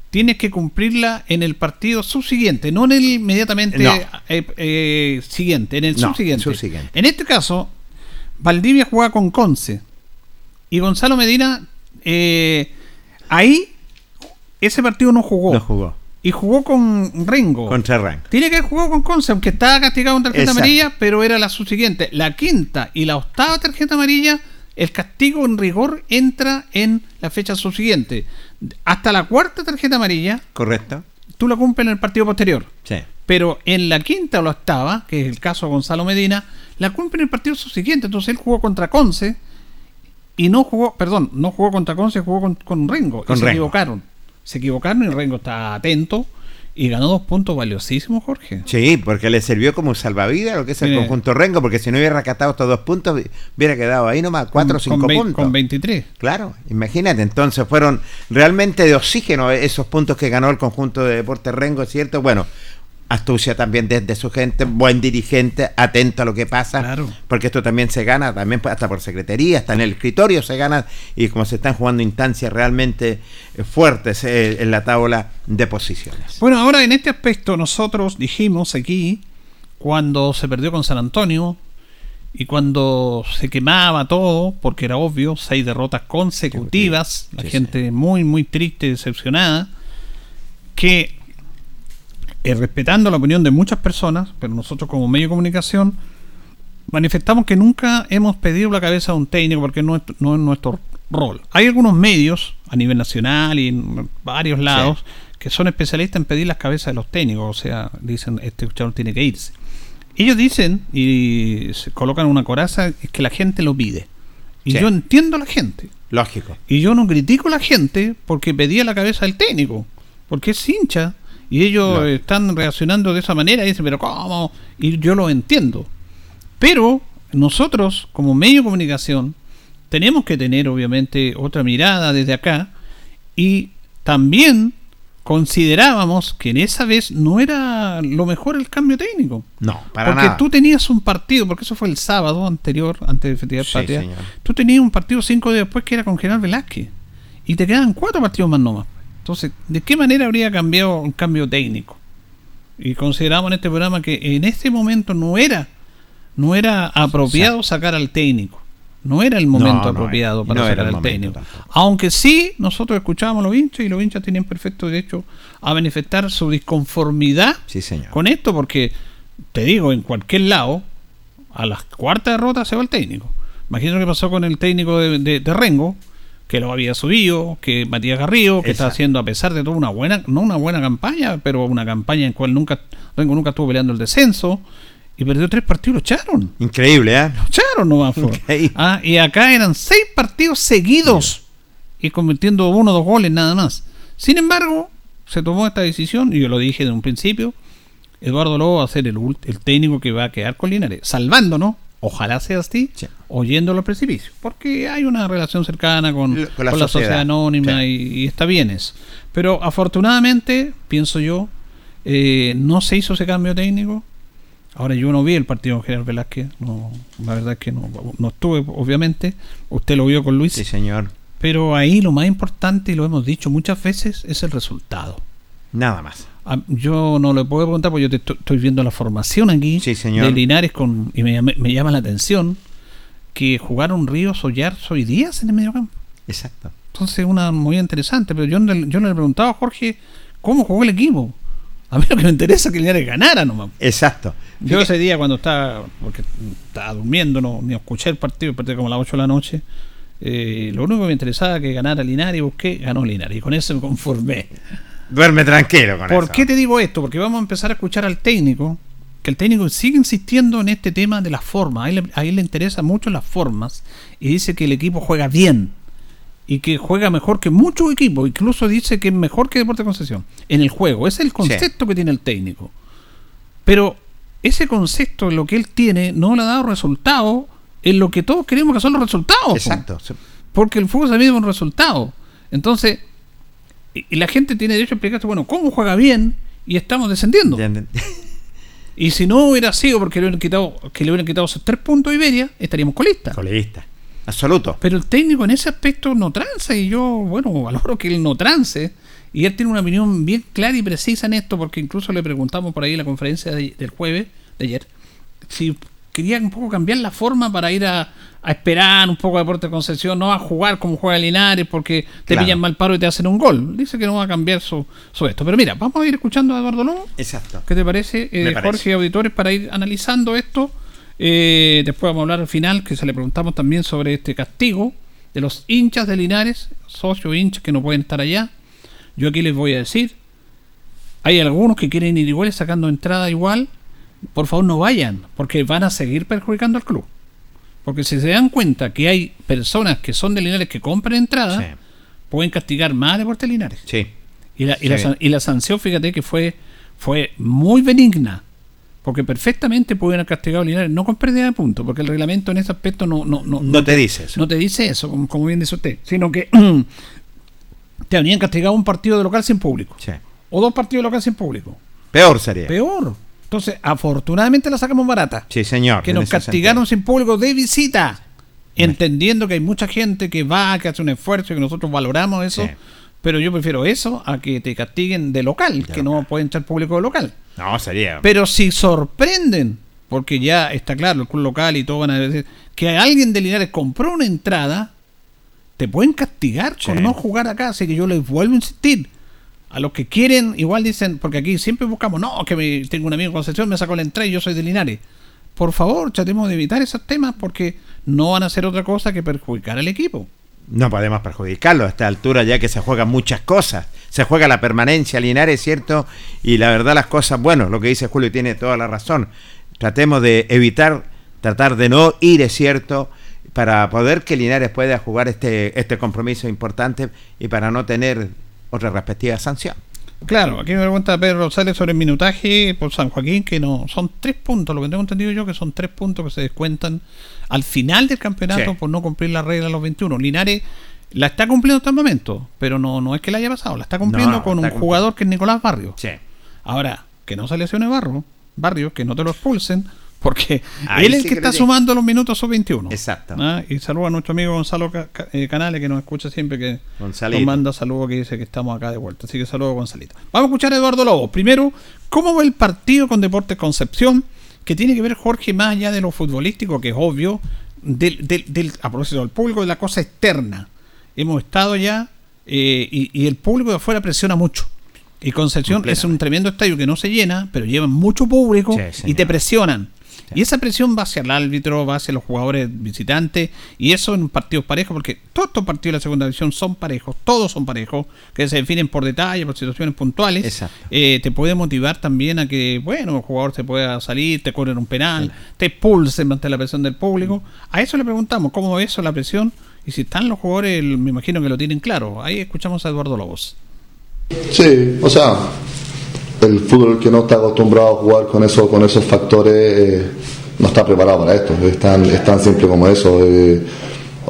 tienes que cumplirla en el partido subsiguiente, no en el inmediatamente No. eh, eh, siguiente, en el No, subsiguiente. subsiguiente. En este caso, Valdivia jugaba con Conce y Gonzalo Medina eh, ahí ese partido no jugó. No jugó. Y jugó con Rengo. Contra Rank. Tiene que haber jugado con Conce, aunque estaba castigado con tarjeta Exacto. amarilla, pero era la subsiguiente. La quinta y la octava tarjeta amarilla, el castigo en rigor entra en la fecha subsiguiente. Hasta la cuarta tarjeta amarilla, ¿Correcto? tú la cumples en el partido posterior. Sí. Pero en la quinta o la octava, que es el caso de Gonzalo Medina, la cumple en el partido subsiguiente. Entonces él jugó contra Conce y no jugó, perdón, no jugó contra Conce, jugó con, con Rengo. Con y se equivocaron. Se equivocaron y Rengo está atento y ganó dos puntos valiosísimos, Jorge. Sí, porque le sirvió como salvavidas lo que es el Mire. conjunto Rengo, porque si no hubiera rescatado estos dos puntos, hubiera quedado ahí nomás, cuatro o cinco puntos. Con 23. Claro, imagínate, entonces fueron realmente de oxígeno esos puntos que ganó el conjunto de Deportes Rengo, ¿cierto? Bueno, astucia también desde su gente, buen dirigente, atento a lo que pasa, porque esto también se gana, también hasta por secretaría, hasta en el escritorio se gana, y como se están jugando instancias realmente eh, fuertes eh, en la tabla de posiciones. Bueno, ahora en este aspecto nosotros dijimos aquí, cuando se perdió con San Antonio y cuando se quemaba todo, porque era obvio, seis derrotas consecutivas, la Sí, gente muy, muy triste y decepcionada, que eh, respetando la opinión de muchas personas, pero nosotros como medio de comunicación, manifestamos que nunca hemos pedido la cabeza de un técnico porque no es, no es nuestro rol. Hay algunos medios a nivel nacional y en varios lados que son especialistas en pedir las cabezas de los técnicos, o sea, dicen este tiene que irse. Ellos dicen y se colocan una coraza es que la gente lo pide. Y Sí. yo entiendo a la gente. Lógico. Y yo no critico a la gente porque pedía la cabeza del técnico, porque es hincha y ellos están reaccionando de esa manera y dicen, pero ¿cómo? Y yo lo entiendo. Pero nosotros, como medio de comunicación, tenemos que tener obviamente otra mirada desde acá y también considerábamos que en esa vez no era lo mejor el cambio técnico. No, para porque nada. tú tenías un partido, porque eso fue el sábado anterior, antes de Festival Sí, Patria. señor. Tú tenías un partido cinco días después que era con General Velázquez. Y te quedan cuatro partidos más nomás. Entonces, ¿de qué manera habría cambiado un cambio técnico? Y consideramos en este programa que en este momento no era, no era apropiado sacar al técnico. No era el momento No, apropiado para No sacar al técnico. Aunque sí, nosotros escuchábamos a los hinchas y los hinchas tenían perfecto derecho a manifestar su disconformidad Sí, señor. con esto, porque te digo, en cualquier lado, a las cuartas derrotas se va el técnico. Imagino lo que pasó con el técnico de, de- de Rengo, que lo había subido, que Matías Garrido, que está haciendo a pesar de todo una buena, no una buena campaña, pero una campaña en cual nunca Rengo nunca estuvo peleando el descenso y perdió tres partidos, lo echaron. Increíble, ¿eh? Lo echaron nomás. Ah, y acá eran seis partidos seguidos y convirtiendo uno o dos goles nada más. Sin embargo, se tomó esta decisión, y yo lo dije de un principio, Eduardo Lobo va a ser el, ult- el técnico que va a quedar con Linares, salvándonos, ojalá sea así, oyendo los precipicios, porque hay una relación cercana con, L- con la, sociedad, anónima y, y está bien eso. Pero afortunadamente, pienso yo, eh, no se hizo ese cambio técnico Ahora yo no vi el partido con General Velázquez, no, la verdad es que no, no estuve, obviamente. Usted lo vio con Luis. Sí, señor. Pero ahí lo más importante, y lo hemos dicho muchas veces, es el resultado. Nada más. Yo no le puedo preguntar porque yo te estoy, estoy viendo la formación aquí señor. de Linares con, y me, llama- me llama la atención que jugaron Ríos, Ollarzo y Díaz en el medio campo. Exacto. Entonces, una muy interesante. Pero yo, no le- yo no le preguntaba a Jorge cómo jugó el equipo. A mí lo que me interesa es que Linares ganara nomás. Exacto. Yo ese día cuando estaba, porque estaba durmiendo, no, ni escuché el partido, partido como a las 8 de la noche, eh, lo único que me interesaba era que ganara Linares y busqué, ganó Linares. Y con eso me conformé. Duerme tranquilo con ¿Por eso. qué te digo esto? Porque vamos a empezar a escuchar al técnico, que el técnico sigue insistiendo en este tema de las formas. A él, le- a él le interesa mucho las formas y dice que el equipo juega bien y que juega mejor que muchos equipos. Incluso dice que es mejor que Deporte Concesión en el juego. Ese es el concepto que tiene el técnico. Pero ese concepto, lo que él tiene, no le ha dado resultado en lo que todos queremos que son los resultados. po. Exacto. Porque el fútbol se mide con resultados. Entonces, y, y la gente tiene derecho a explicarse, bueno, ¿cómo juega bien y estamos descendiendo? *laughs* y si no hubiera sido porque le hubieran quitado, que le hubieran quitado esos tres puntos a Iberia, estaríamos colistas. Colista. Absoluto. Pero el técnico en ese aspecto no tranza y yo, bueno, *laughs* valoro que él no trance. Y él tiene una opinión bien clara y precisa en esto, porque incluso le preguntamos por ahí en la conferencia de- del jueves, de ayer, si quería un poco cambiar la forma para ir a, a esperar un poco a Deporte de Concepción, no a jugar como juega Linares, porque te Claro. pillan mal paro y te hacen un gol. Dice que no va a cambiar su, su esto. Pero mira, vamos a ir escuchando a Eduardo Lobo. Exacto. ¿Qué te parece, eh, parece. Jorge y auditores, para ir analizando esto? Eh, después vamos a hablar al final, que se le preguntamos también sobre este castigo de los hinchas de Linares, socios hinchas que no pueden estar allá. Yo aquí les voy a decir, hay algunos que quieren ir igual sacando entrada igual. Por favor no vayan, porque van a seguir perjudicando al club. Porque si se dan cuenta que hay personas que son de Linares que compran entrada, pueden castigar más a Deportes Linares. Sí. Y la, y, la, Sí. san- y la sanción, fíjate que fue, fue muy benigna. Porque perfectamente pudieron haber castigado a Linares, no con pérdida de puntos, porque el reglamento en ese aspecto no, no, no, No te dice eso. No te dice eso, como, como bien dice usted, sino que *clears throat* te habrían castigado un partido de local sin público. O dos partidos de local sin público. Peor sería. Peor. Entonces, afortunadamente la sacamos barata. Sí, señor. Que nos castigaron sin público de visita. Entendiendo que hay mucha gente que va, que hace un esfuerzo y que nosotros valoramos eso. Sí. Pero yo prefiero eso a que te castiguen de local, que no pueden entrar público de local. No, sería. Pero si sorprenden, porque ya está claro, el club local y todo van a decir que alguien de Linares compró una entrada, te pueden castigar con no jugar acá. Así que yo les vuelvo a insistir. A los que quieren, igual dicen, porque aquí siempre buscamos, no, que me, tengo un amigo en Concepción, me sacó la entrada y yo soy de Linares. Por favor, tratemos de evitar esos temas porque no van a hacer otra cosa que perjudicar al equipo. No podemos perjudicarlo a esta altura ya que se juegan muchas cosas. Se juega la permanencia Linares, ¿cierto? Y la verdad las cosas, bueno, lo que dice Julio tiene toda la razón. Tratemos de evitar, tratar de no ir, es cierto, para poder que Linares pueda jugar este, este compromiso importante y para no tener otra respectiva sanción. Claro, aquí me pregunta Pedro Rosales sobre el minutaje por San Joaquín, que no son tres puntos, lo que tengo entendido yo, que son tres puntos que se descuentan al final del campeonato Sí. por no cumplir la regla de los 21. Linares la está cumpliendo hasta el momento, pero no, no es que la haya pasado, la está cumpliendo No, con está un cumpliendo. jugador que es Nicolás Barrio. Sí. Ahora, que no se lesione Barrio, Barrio, que no te lo expulsen, porque Ahí él es el que está sumando los minutos sub 21. Exacto. Ah, Y saluda a nuestro amigo Gonzalo eh, Canales, que nos escucha siempre, que Gonzalito. nos manda saludos que dice que estamos acá de vuelta. Así que saludos, Gonzalito. Vamos a escuchar a Eduardo Lobo. Primero, ¿cómo va el partido con Deportes Concepción? Que tiene que ver, Jorge, más allá de lo futbolístico, que es obvio, del, del, del- a propósito del público, de la cosa externa. Hemos estado ya eh, y, y el público de afuera presiona mucho. Y Concepción es un tremendo estadio que no se llena, pero llevan mucho público y te presionan. Y esa presión va hacia el árbitro, va hacia los jugadores visitantes, y eso en partidos parejos, porque todos estos partidos de la segunda división son parejos, todos son parejos, que se definen por detalle, por situaciones puntuales. Eh, te puede motivar también a que, bueno, el jugador se pueda salir, te cobren un penal, te expulsen ante la presión del público. A eso le preguntamos, ¿cómo ve eso la presión? Y si están los jugadores, me imagino que lo tienen claro. Ahí escuchamos a Eduardo Lobos. Sí, o sea, el fútbol que no está acostumbrado a jugar con, eso, con esos factores eh, no está preparado para esto. Es tan, es tan simple como eso. eh.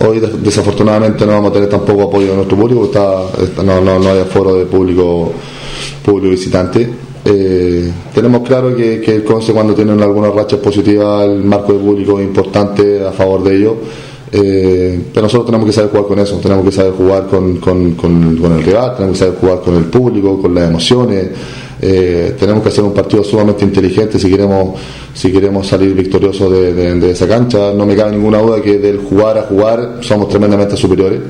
hoy des- desafortunadamente no vamos a tener tampoco apoyo de nuestro público, está, no, no, no hay aforo de público, público visitante. Eh, tenemos claro que, que el Conce cuando tienen algunas rachas positivas el marco de público es importante a favor de ellos eh, pero nosotros tenemos que saber jugar con eso, tenemos que saber jugar con, con, con el rival, tenemos que saber jugar con el público, con las emociones, eh, tenemos que hacer un partido sumamente inteligente si queremos si queremos salir victoriosos de, esa cancha. No me cabe ninguna duda que del jugar a jugar somos tremendamente superiores.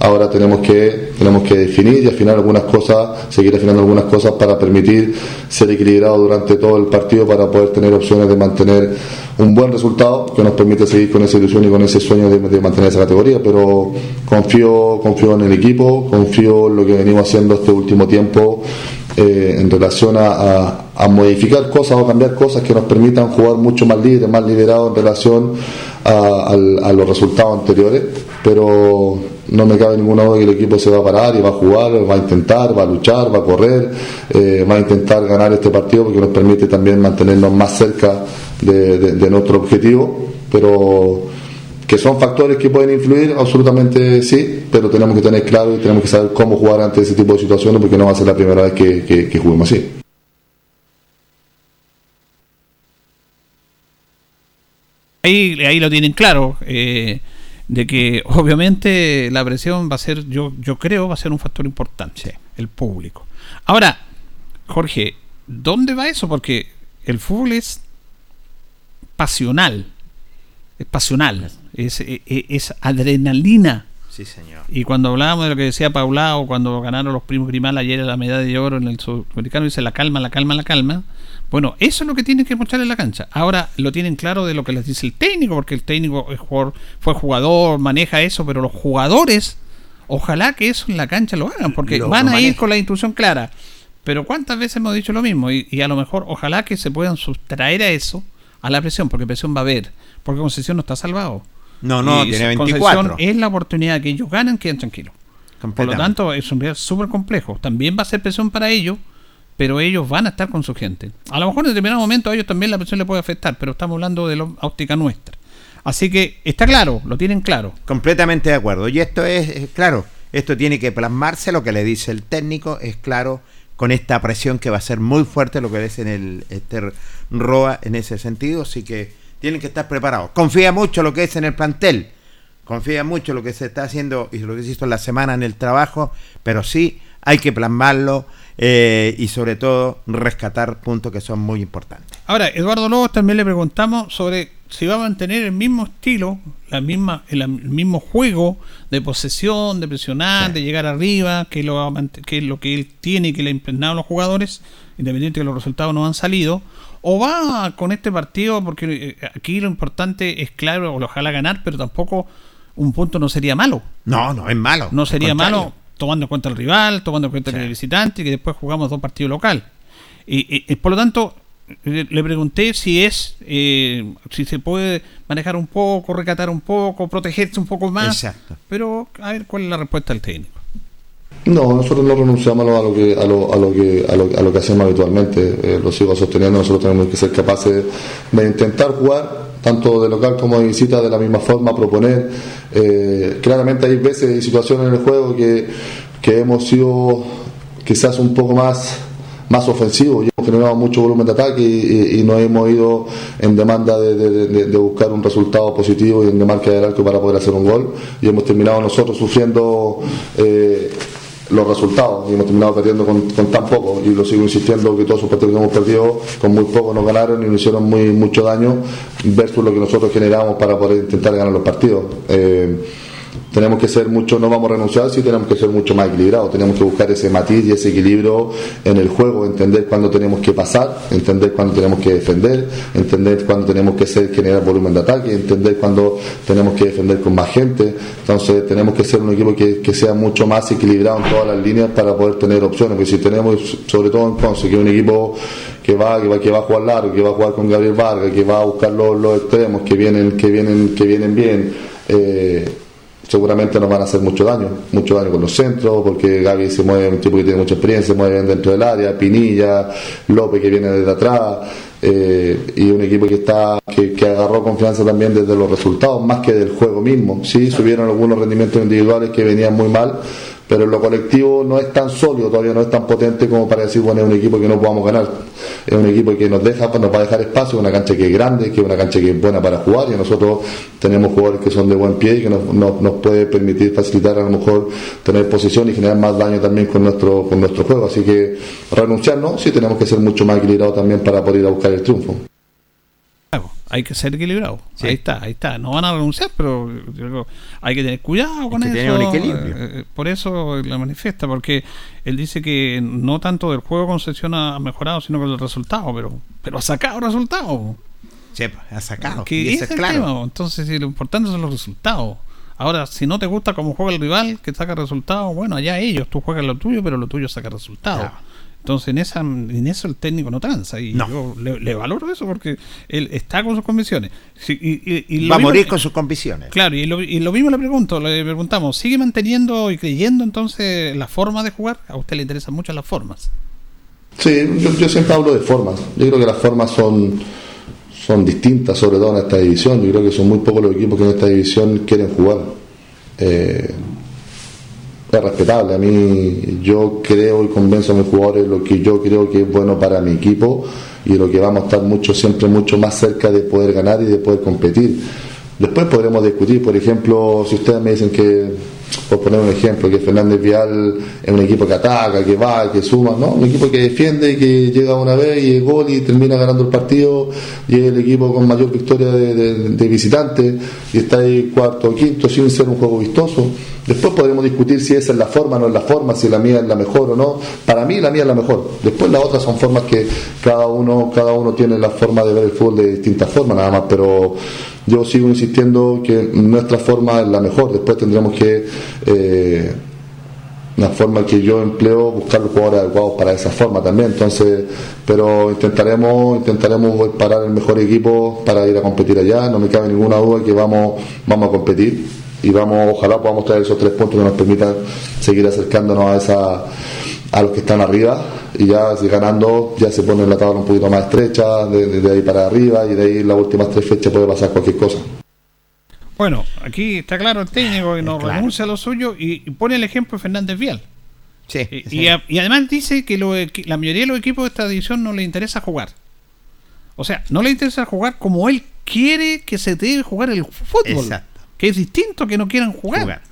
Ahora tenemos que tenemos que definir y afinar algunas cosas, seguir afinando algunas cosas para permitir ser equilibrado durante todo el partido para poder tener opciones de mantener un buen resultado que nos permite seguir con esa ilusión y con ese sueño de, de mantener esa categoría. Pero confío confío en el equipo, confío en lo que venimos haciendo este último tiempo eh, en relación a, modificar cosas o cambiar cosas que nos permitan jugar mucho más libre, más liberado en relación a, los resultados anteriores, pero no me cabe ninguna duda que el equipo se va a parar y va a jugar, va a intentar, va a luchar, va a correr, eh, va a intentar ganar este partido porque nos permite también mantenernos más cerca de- de nuestro objetivo, pero que son factores que pueden influir, absolutamente sí, pero tenemos que tener claro y tenemos que saber cómo jugar ante ese tipo de situaciones porque no va a ser la primera vez que, juguemos así. Ahí, ahí lo tienen claro, eh, de que obviamente la presión va a ser, yo, yo creo, va a ser un factor importante, el público. Ahora, Jorge, ¿dónde va eso? Porque el fútbol es pasional, es pasional, es, es- es adrenalina. Sí, señor. Y cuando hablábamos de lo que decía Paulao, cuando ganaron los primos Grimal ayer la medalla de oro en el sudamericano, dice la calma, la calma, la calma. Bueno, eso es lo que tienen que mostrar en la cancha. Ahora lo tienen claro de lo que les dice el técnico, porque el técnico es jugador- fue jugador, maneja eso, pero los jugadores, ojalá que eso en la cancha lo hagan, porque Lo- van lo a ir con la instrucción clara. Pero ¿cuántas veces hemos dicho lo mismo? Y, y a lo mejor, ojalá que se puedan sustraer a eso, a la presión, porque presión va a haber, porque Concesión no está salvado. No, no, Y tiene Concepción 24. es la oportunidad que ellos ganan, quedan tranquilos. Por lo tanto, es un real súper complejo. También va a ser presión para ellos, pero ellos van a estar con su gente. A lo mejor en determinado momento a ellos también la presión le puede afectar, pero estamos hablando de la óptica nuestra. Así que está claro, lo tienen claro. Completamente de acuerdo. Y esto es, es claro, esto tiene que plasmarse, lo que le dice el técnico, es claro, con esta presión que va a ser muy fuerte, lo que dice en el Ester Roa en ese sentido, así que tienen que estar preparados. Confía mucho lo que es en el plantel, confía mucho lo que se está haciendo y lo que se hizo en la semana en el trabajo, pero sí hay que plasmarlo eh, y sobre todo rescatar puntos que son muy importantes. Ahora, Eduardo Lobos también le preguntamos sobre si va a mantener el mismo estilo, la misma, el, el mismo juego de posesión, de presionar, de llegar arriba, que, lo que es lo que él tiene y que le ha impregnado a los jugadores, independiente de que los resultados no han salido, o va con este partido, porque eh, aquí lo importante es claro, ojalá ganar, pero tampoco un punto no sería malo. No, no es malo. No sería malo tomando en cuenta el rival, tomando en cuenta el visitante, y que después jugamos dos partidos local. Y, por lo tanto, le, le pregunté si es, eh, si se puede manejar un poco, recatar un poco, protegerse un poco más. Exacto. Pero a ver cuál es la respuesta del técnico. No, nosotros no renunciamos a lo que a lo, a lo que a lo, a lo que hacemos habitualmente. Eh, lo sigo sosteniendo. Nosotros tenemos que ser capaces de intentar jugar tanto de local como de visita de la misma forma, proponer. Eh, claramente hay veces y situaciones en el juego que, que hemos sido quizás un poco más más ofensivos y hemos generado mucho volumen de ataque y, y- nos hemos ido en demanda de, de- de- de buscar un resultado positivo y en demarca del arco para poder hacer un gol y hemos terminado nosotros sufriendo eh, los resultados. Y hemos terminado perdiendo con, tan poco. Y lo sigo insistiendo que todos esos partidos que hemos perdido con muy poco nos ganaron y nos hicieron muy mucho daño versus lo que nosotros generamos para poder intentar ganar los partidos. Eh, tenemos que ser mucho, no vamos a renunciar, sí tenemos que ser mucho más equilibrados, tenemos que buscar ese matiz y ese equilibrio en el juego, entender cuándo tenemos que pasar, entender cuándo tenemos que defender, entender cuándo tenemos que ser, generar volumen de ataque, entender cuándo tenemos que defender con más gente, entonces tenemos que ser un equipo que, que sea mucho más equilibrado en todas las líneas para poder tener opciones, porque si tenemos, sobre todo en que es un equipo que va, que va, que va a jugar largo, que va a jugar con Gabriel Vargas, que va a buscar los, los extremos, que vienen, que vienen, que vienen bien, eh, seguramente nos van a hacer mucho daño, mucho daño con los centros, porque Gaby se mueve, un tipo que tiene mucha experiencia, se mueve bien dentro del área, Pinilla, López que viene desde atrás, eh, y un equipo que está, que, que agarró confianza también desde los resultados, más que del juego mismo. Sí, subieron algunos rendimientos individuales que venían muy mal, pero en lo colectivo no es tan sólido, todavía no es tan potente como para decir, bueno, es un equipo que no podamos ganar. Es un equipo que nos deja, nos va a dejar espacio, una cancha que es grande, que es una cancha que es buena para jugar y nosotros tenemos jugadores que son de buen pie y que nos, nos, nos puede permitir facilitar a lo mejor tener posición y generar más daño también con nuestro, con nuestro juego. Así que renunciar no, sí tenemos que ser mucho más equilibrados también para poder ir a buscar el triunfo. Hay que ser equilibrado. Ahí está, ahí está. No van a renunciar, pero digo, hay que tener cuidado con que eso. un equilibrio. Eh, por eso la manifiesta, porque él dice que no tanto del juego concesión ha mejorado, sino con el resultado, pero, pero ha sacado resultados. Sí, pues, ha sacado. Que y es es el claro. tema. Entonces, sí, lo importante son los resultados. Ahora, si no te gusta cómo juega el rival, que saca resultados, bueno, allá ellos, tú juegas lo tuyo, pero lo tuyo saca resultados. Entonces, en esa en eso el técnico no tranza. Y yo le, le valoro eso porque él está con sus convicciones. Sí, y, y- y lo Va a morir con sus convicciones. Claro, y lo, y lo mismo le pregunto, le preguntamos, ¿sigue manteniendo y creyendo entonces la forma de jugar? A usted le interesan mucho las formas. Sí, yo, yo siempre hablo de formas. Yo creo que las formas son, son distintas, sobre todo en esta división. Yo creo que son muy pocos los equipos que en esta división quieren jugar. Eh, es respetable. A mí, yo creo y convenzo a mis jugadores lo que yo creo que es bueno para mi equipo y lo que vamos a estar mucho, siempre mucho más cerca de poder ganar y de poder competir. Después podremos discutir, por ejemplo, si ustedes me dicen que, por poner un ejemplo, que Fernández Vial es un equipo que ataca, que va, que suma, ¿no? Un equipo que defiende y que llega una vez y es gol y termina ganando el partido y es el equipo con mayor victoria de, de- visitante y está ahí cuarto o quinto sin ser un juego vistoso. Después podremos discutir si esa es la forma o no es la forma, si la mía es la mejor o no. Para mí la mía es la mejor. Después las otras son formas que cada uno, cada uno tiene la forma de ver el fútbol de distintas formas nada más, pero yo sigo insistiendo que nuestra forma es la mejor. Después tendremos que eh, una forma que yo empleo buscar los jugadores adecuados para esa forma también. Entonces pero intentaremos intentaremos parar el mejor equipo para ir a competir allá. No me cabe ninguna duda que vamos vamos a competir y vamos ojalá podamos traer esos tres puntos que nos permitan seguir acercándonos a esa a los que están arriba y ya si ganando ya se pone la tabla un poquito más estrecha de, de- de ahí para arriba y de ahí las últimas tres fechas puede pasar cualquier cosa Bueno, aquí está claro el técnico que no claro. renuncia a lo suyo y, y pone el ejemplo de Fernández Vial. Sí, Y, sí. y a- y además dice que lo la mayoría de los equipos de esta división no le interesa jugar. O sea, no le interesa jugar como él quiere que se debe jugar el fútbol. Exacto. Que es distinto que no quieran jugar. Jugar.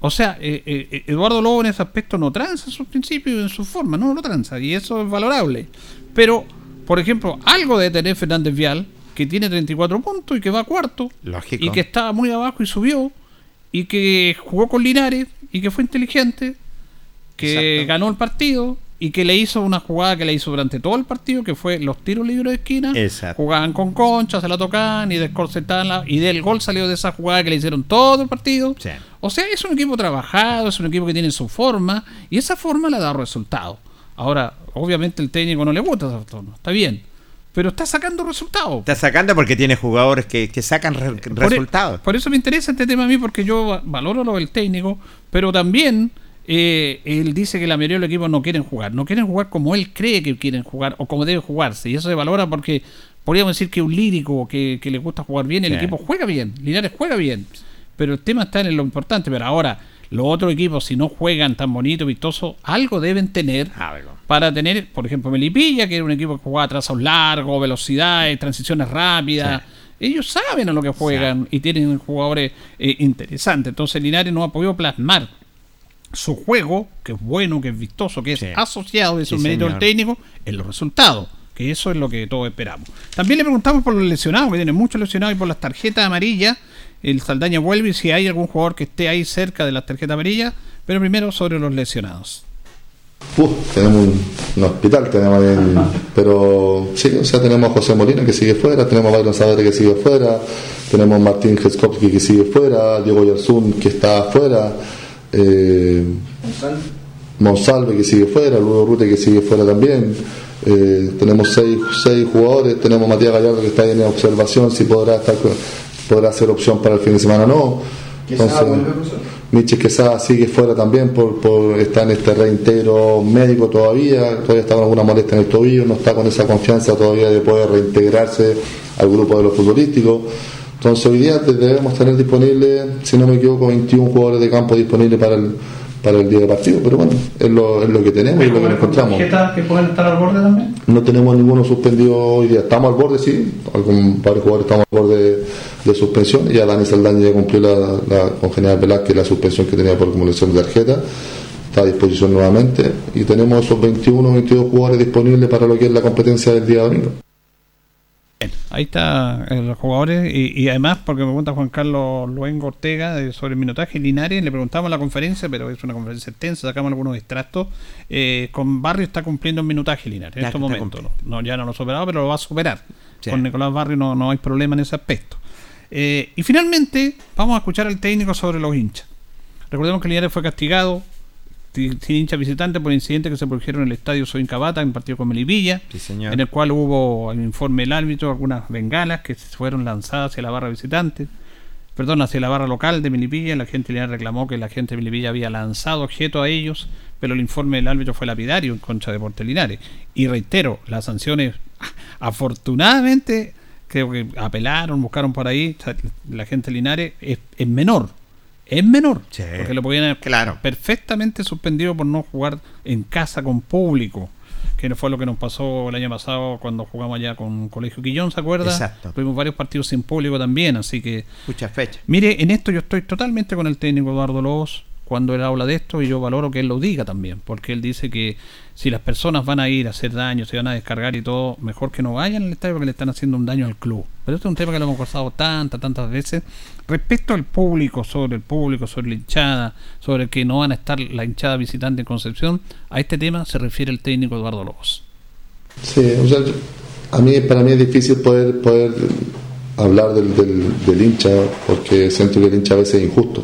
O sea, eh, eh, Eduardo Lobo en ese aspecto no tranza en sus principios en su forma, no lo tranza. Y eso es valorable. Pero, por ejemplo, algo de tener Fernández Vial, que tiene 34 puntos y que va a cuarto, Lógico. y que estaba muy abajo y subió, y que jugó con Linares, y que fue inteligente, que Exacto. ganó el partido, y que le hizo una jugada que le hizo durante todo el partido, que fue los tiros libres de esquina, Exacto. jugaban con concha, se la tocaban y descorcetaban la, y del gol salió de esa jugada que le hicieron todo el partido. Sí. O sea, es un equipo trabajado, es un equipo que tiene su forma, y esa forma le ha dado resultados. Ahora, obviamente el técnico no le gusta esa forma, está bien, pero está sacando resultados. Está sacando porque tiene jugadores que, que sacan re- Por e- resultados. Por eso me interesa este tema a mí, porque yo va- valoro lo del técnico, pero también eh, él dice que la mayoría de los equipos no quieren jugar. No quieren jugar como él cree que quieren jugar o como debe jugarse. Y eso se valora porque podríamos decir que un lírico que, que le gusta jugar bien, el Sí. equipo juega bien. Linares juega bien. Pero el tema está en lo importante. Pero ahora, los otros equipos, si no juegan tan bonito, vistoso, algo deben tener Algo. para tener, por ejemplo, Melipilla, que era un equipo que jugaba trazos largos, velocidades, transiciones rápidas. Ellos saben a lo que juegan y tienen jugadores eh, interesantes. Entonces Linares no ha podido plasmar su juego, que es bueno, que es vistoso, que es asociado, es Sí, un mérito del técnico, en los resultados. Que eso es lo que todos esperamos. También le preguntamos por los lesionados, que tiene muchos lesionados, y por las tarjetas amarillas. El Saldaña vuelve y si hay algún jugador que esté ahí cerca de las tarjetas amarillas. Pero primero sobre los lesionados. Uf, tenemos un, un hospital, tenemos en- pero sí, o sea, tenemos a José Molina que sigue fuera, tenemos a Byron Saavedra que sigue fuera, tenemos a Martín Geskowski que sigue fuera, Diego Yarzún que está fuera, eh, Monsalve que sigue fuera, Ludo Rute que sigue fuera también. Eh, tenemos seis, seis jugadores, tenemos Matías Gallardo que está ahí en observación, si podrá estar podrá ser opción para el fin de semana o no. Profesor. Miches Quesada sigue fuera también, por, por está en este reintegro médico todavía, todavía está con alguna molestia en el tobillo, no está con esa confianza todavía de poder reintegrarse al grupo de los futbolísticos. Entonces hoy día debemos tener disponible, si no me equivoco, 21 jugadores de campo disponibles para el, para el día de partido, pero bueno, es lo, es lo que tenemos y lo que nos encontramos. ¿Tarjetas que pueden estar al borde también? No tenemos ninguno suspendido hoy día. Estamos al borde, sí. Algún varios jugadores estamos al borde de, de suspensión. Ya Dani Saldaña ya cumplió la, la, con General Velázquez la suspensión que tenía por acumulación de tarjeta. Está a disposición nuevamente. Y tenemos esos 21 22 jugadores disponibles para lo que es la competencia del día domingo. Bien, ahí está eh, los jugadores y, y además porque me pregunta Juan Carlos Luengo Ortega de- sobre el minutaje Linares, le preguntamos en la conferencia, pero es una conferencia extensa, sacamos algunos extractos. Eh, con Barrio está cumpliendo el minutaje Linares en Ya estos momentos. No, No, ya no lo ha superado, pero lo va a superar. Sí. Con Nicolás Barrio no, no hay problema en ese aspecto. Eh, y finalmente vamos a escuchar al técnico sobre los hinchas. Recordemos que Linares fue castigado ti- sin hinchas visitantes por incidentes que se produjeron en el estadio Soy Cabata en partido con Melipilla, Sí, en el cual hubo, en informe del árbitro, algunas bengalas que fueron lanzadas hacia la barra visitante, perdón, hacia la barra local de Melipilla. La gente Linares reclamó que la gente de Melipilla había lanzado objetos a ellos, pero el informe del árbitro fue lapidario en contra de Deportes Linares. Y reitero, las sanciones, *laughs* afortunadamente, creo que apelaron, buscaron por ahí, la gente de Linares es, es menor. Es menor, porque lo podían haber perfectamente suspendido por no jugar en casa con público, que fue lo que nos pasó el año pasado cuando jugamos allá con Colegio Quillón, ¿se acuerda? Exacto. Tuvimos varios partidos sin público también, así que Muchas fechas. Mire, en esto yo estoy totalmente con el técnico Eduardo Lobos cuando él habla de esto y yo valoro que él lo diga también, porque él dice que si las personas van a ir a hacer daño, se van a descargar y todo, mejor que no vayan al estadio porque le están haciendo un daño al club. Pero esto es un tema que lo hemos conversado tantas, tantas veces. Respecto al público, sobre el público, sobre la hinchada, sobre que no van a estar la hinchada visitante en Concepción, a este tema se refiere el técnico Eduardo Lobos. Sí, o sea, a mí, para mí es difícil poder, poder hablar del, del, del hincha porque siento que el hincha a veces es injusto.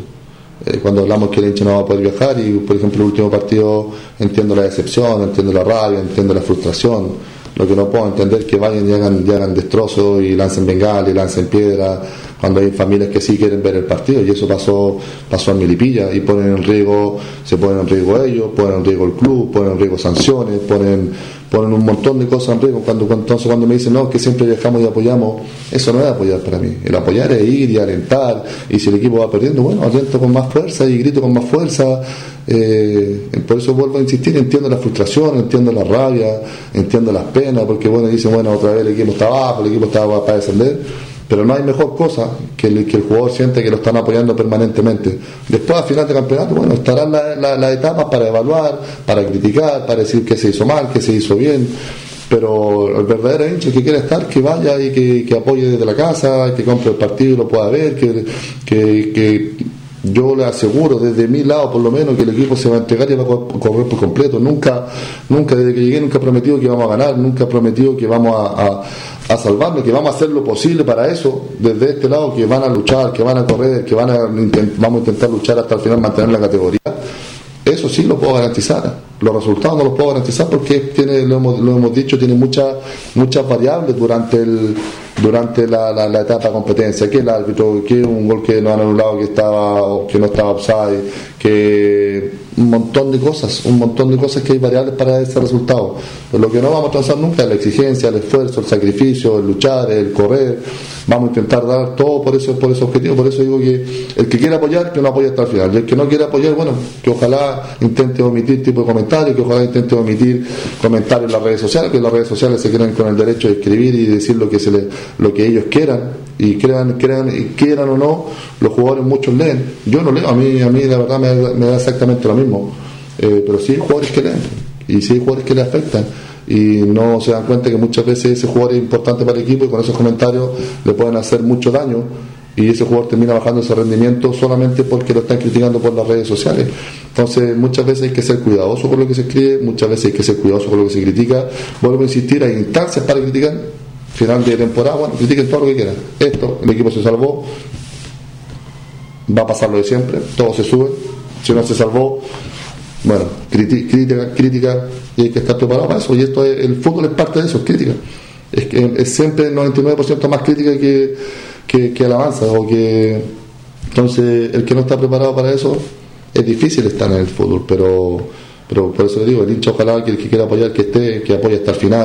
Eh, cuando hablamos que el hincha no va a poder viajar y, por ejemplo, el último partido entiendo la decepción, entiendo la rabia, entiendo la frustración. Lo que no puedo entender es que vayan y hagan, y hagan destrozos y lancen bengala y lancen piedra cuando hay familias que sí quieren ver el partido y eso pasó pasó en Milipilla y ponen en riesgo se ponen en riesgo ellos ponen en riesgo el club ponen en riesgo sanciones ponen ponen un montón de cosas en riesgo cuando, entonces cuando me dicen no que siempre viajamos y apoyamos eso no es apoyar para mí. El apoyar es ir y alentar y si el equipo va perdiendo bueno aliento con más fuerza y grito con más fuerza. Eh, por eso vuelvo a insistir entiendo la frustración entiendo la rabia entiendo las penas porque bueno dicen bueno otra vez el equipo está abajo el equipo está para descender pero no hay mejor cosa que el, que el jugador siente que lo están apoyando permanentemente. Después, al final del campeonato, bueno, estarán las la, las etapas para evaluar, para criticar, para decir que se hizo mal, que se hizo bien. Pero el verdadero hincha que quiere estar, que vaya y que, que apoye desde la casa, que compre el partido y lo pueda ver, que, que, que yo le aseguro desde mi lado por lo menos que el equipo se va a entregar y va a co- correr por completo. Nunca, nunca desde que llegué, nunca he prometido que vamos a ganar, nunca he prometido que vamos a, a salvarnos, que vamos a hacer lo posible para eso, desde este lado, que van a luchar, que van a correr, que van a vamos a intentar luchar hasta el final, mantener la categoría. Eso sí lo puedo garantizar. Los resultados no los puedo garantizar porque tiene, lo, hemos, lo hemos dicho, tiene muchas muchas variables durante el durante la, etapa de competencia. Que el árbitro, que un gol que no han anulado, que estaba que no estaba offside, que un montón de cosas, un montón de cosas que hay variables para ese resultado. Lo que no vamos a transar nunca es la exigencia, el esfuerzo, el sacrificio, el luchar, el correr. Vamos a intentar dar todo por eso, por ese objetivo. Por eso digo que el que quiera apoyar, que no apoye hasta el final. Y el que no quiera apoyar, bueno, que ojalá intente omitir tipo de comentarios, que ojalá intente omitir comentarios en las redes sociales, que las redes sociales se creen con el derecho de escribir y decir lo que se le, lo que ellos quieran. Y crean, crean, quieran o no, los jugadores muchos leen. Yo no leo, a mí, a mí la verdad me, me da exactamente lo mismo. Eh, pero sí hay jugadores que leen y sí hay jugadores que le afectan y no se dan cuenta que muchas veces ese jugador es importante para el equipo y con esos comentarios le pueden hacer mucho daño y ese jugador termina bajando ese rendimiento solamente porque lo están criticando por las redes sociales. Entonces muchas veces hay que ser cuidadoso con lo que se escribe, muchas veces hay que ser cuidadoso con lo que se critica. Vuelvo a insistir, hay instancias para criticar. Final de temporada, bueno, critiquen todo lo que quieran. Esto, el equipo se salvó, va a pasar lo de siempre, todo se sube. Si no se salvó, bueno, crítica, crítica, y hay que estar preparado para eso. Y esto es- el fútbol es parte de eso, es crítica. Es, que es siempre el 99% más crítica que, que, que alabanza. O que, entonces, el que no está preparado para eso, es difícil estar en el fútbol, pero, pero por eso le digo, el hincha ojalá que el que quiera apoyar, que esté, que apoye hasta el final,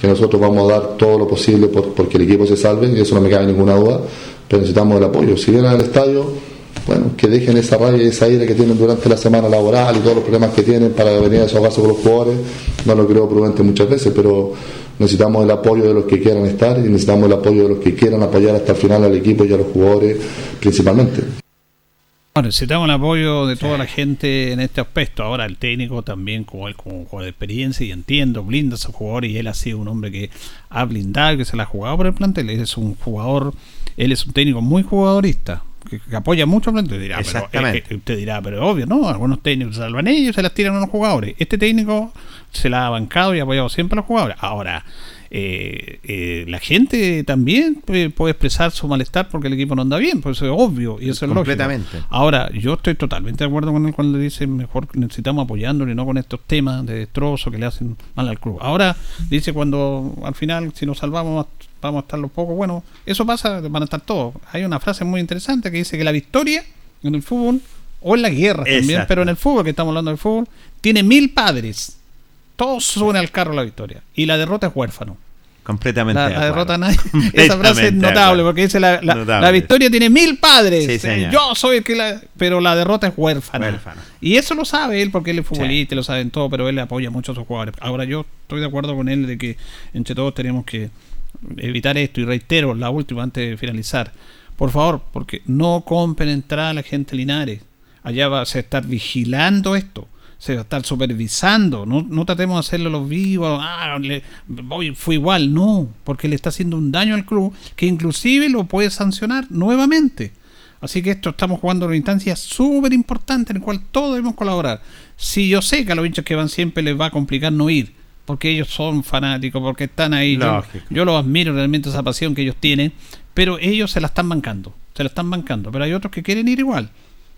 que nosotros vamos a dar todo lo posible por, porque el equipo se salve, y eso no me cabe ninguna duda, pero necesitamos el apoyo. Si vienen al estadio, bueno, que dejen esa raya y esa ira que tienen durante la semana laboral y todos los problemas que tienen para venir a desahogarse con los jugadores, no lo creo prudente muchas veces, pero necesitamos el apoyo de los que quieran estar y necesitamos el apoyo de los que quieran apoyar hasta el final al equipo y a los jugadores principalmente. Bueno, necesitamos el apoyo de toda la gente en este aspecto. Ahora el técnico también, como él, como jugador de experiencia, y entiendo, blinda a su jugador y él ha sido un hombre que ha blindado, que se la ha jugado por el plantel. Él es un jugador, él es un técnico muy jugadorista, que, que apoya mucho plantel. Dirá, pero, Exactamente. eh, eh, usted dirá, pero obvio, ¿no? Algunos técnicos se salvan ellos, se las tiran a los jugadores. Este técnico se la ha bancado y ha apoyado siempre a los jugadores. Ahora, eh, eh, la gente también puede, puede expresar su malestar porque el equipo no anda bien, pues eso es obvio y eso es lógico. Completamente. Ahora, yo estoy totalmente de acuerdo con él cuando dice mejor necesitamos apoyándole, no con estos temas de destrozo que le hacen mal al club. Ahora, dice cuando al final, si nos salvamos, vamos a estar los pocos. Bueno, eso pasa, van a estar todos. Hay una frase muy interesante que dice que la victoria en el fútbol, o en la guerra también, pero en el fútbol, que estamos hablando del fútbol, tiene mil padres. Todos suben al carro la victoria. Y la derrota es huérfano. Completamente. La, derrota nadie. *laughs* Esa frase es notable porque dice la, la- victoria tiene mil padres. Sí, Eh. Yo soy el que la. Pero la derrota es huérfana. Huérfano. Y eso lo sabe él porque él es futbolista, y lo saben todo, pero él le apoya mucho a sus jugadores. Ahora yo estoy de acuerdo con él de que entre todos tenemos que evitar esto. Y reitero, la última antes de finalizar. Por favor, porque no compren entrada a la gente Linares. Allá va a estar vigilando esto. Se va a estar supervisando. No, no tratemos de hacerlo los vivos. Ah, le- voy, fue igual. No, porque le está haciendo un daño al club que inclusive lo puede sancionar nuevamente. Así que esto estamos jugando una instancia súper importante en la cual todos debemos colaborar. Si yo sé que a los hinchas que van siempre les va a complicar no ir, porque ellos son fanáticos, porque están ahí. Yo, yo los admiro realmente esa pasión que ellos tienen, pero ellos se la están bancando, se la están bancando. Pero hay otros que quieren ir igual.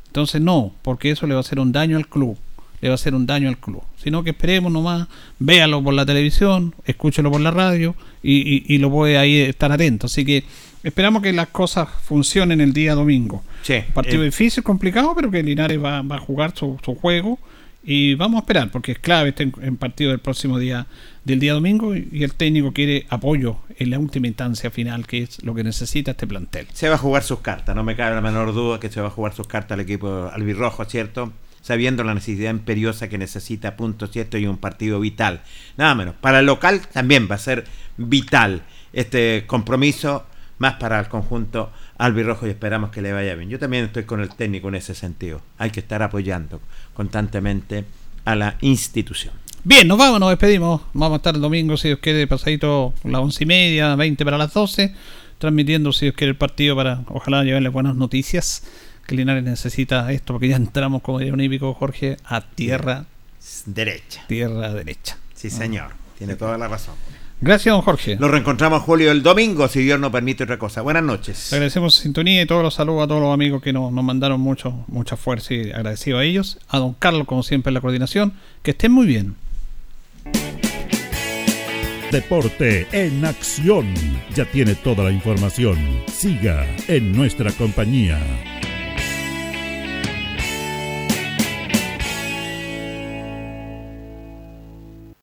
Entonces no, porque eso le va a hacer un daño al club, le va a hacer un daño al club. Sino que esperemos nomás, véalo por la televisión, escúchelo por la radio y, y- y lo puede ahí estar atento. Así que esperamos que las cosas funcionen el día domingo. Sí, Partido eh, difícil, complicado, pero que Linares va, va a jugar su, su juego y vamos a esperar, porque es clave este partido del próximo día, del día domingo, y, y el técnico quiere apoyo en la última instancia final, que es lo que necesita este plantel. Se va a jugar sus cartas, no me cabe la menor duda que se va a jugar sus cartas al equipo albirrojo, ¿cierto? Sabiendo la necesidad imperiosa que necesita puntos, ¿cierto? Y un partido vital. Nada menos. Para el local también va a ser vital este compromiso, más para el conjunto albirrojo y esperamos que le vaya bien. Yo también estoy con el técnico en ese sentido. Hay que estar apoyando constantemente a la institución. Bien, nos vamos, nos despedimos. Vamos a estar el domingo, si Dios quiere, pasadito las once y media, 20 para las 12, transmitiendo, si Dios quiere, el partido para, ojalá, llevarle buenas noticias. Que Linares necesita esto, porque ya entramos, como diría un hípico, Jorge, a tierra Derecha. Tierra derecha. Sí, señor. Tiene toda la razón. Gracias, don Jorge. Nos reencontramos, Julio, el domingo, si Dios nos permite otra cosa. Buenas noches. Le agradecemos su sintonía y todos los saludos a todos los amigos que nos, nos mandaron mucho, mucha fuerza y agradecido a ellos. A don Carlos, como siempre, en la coordinación. Que estén muy bien. Deporte en acción. Ya tiene toda la información. Siga en nuestra compañía.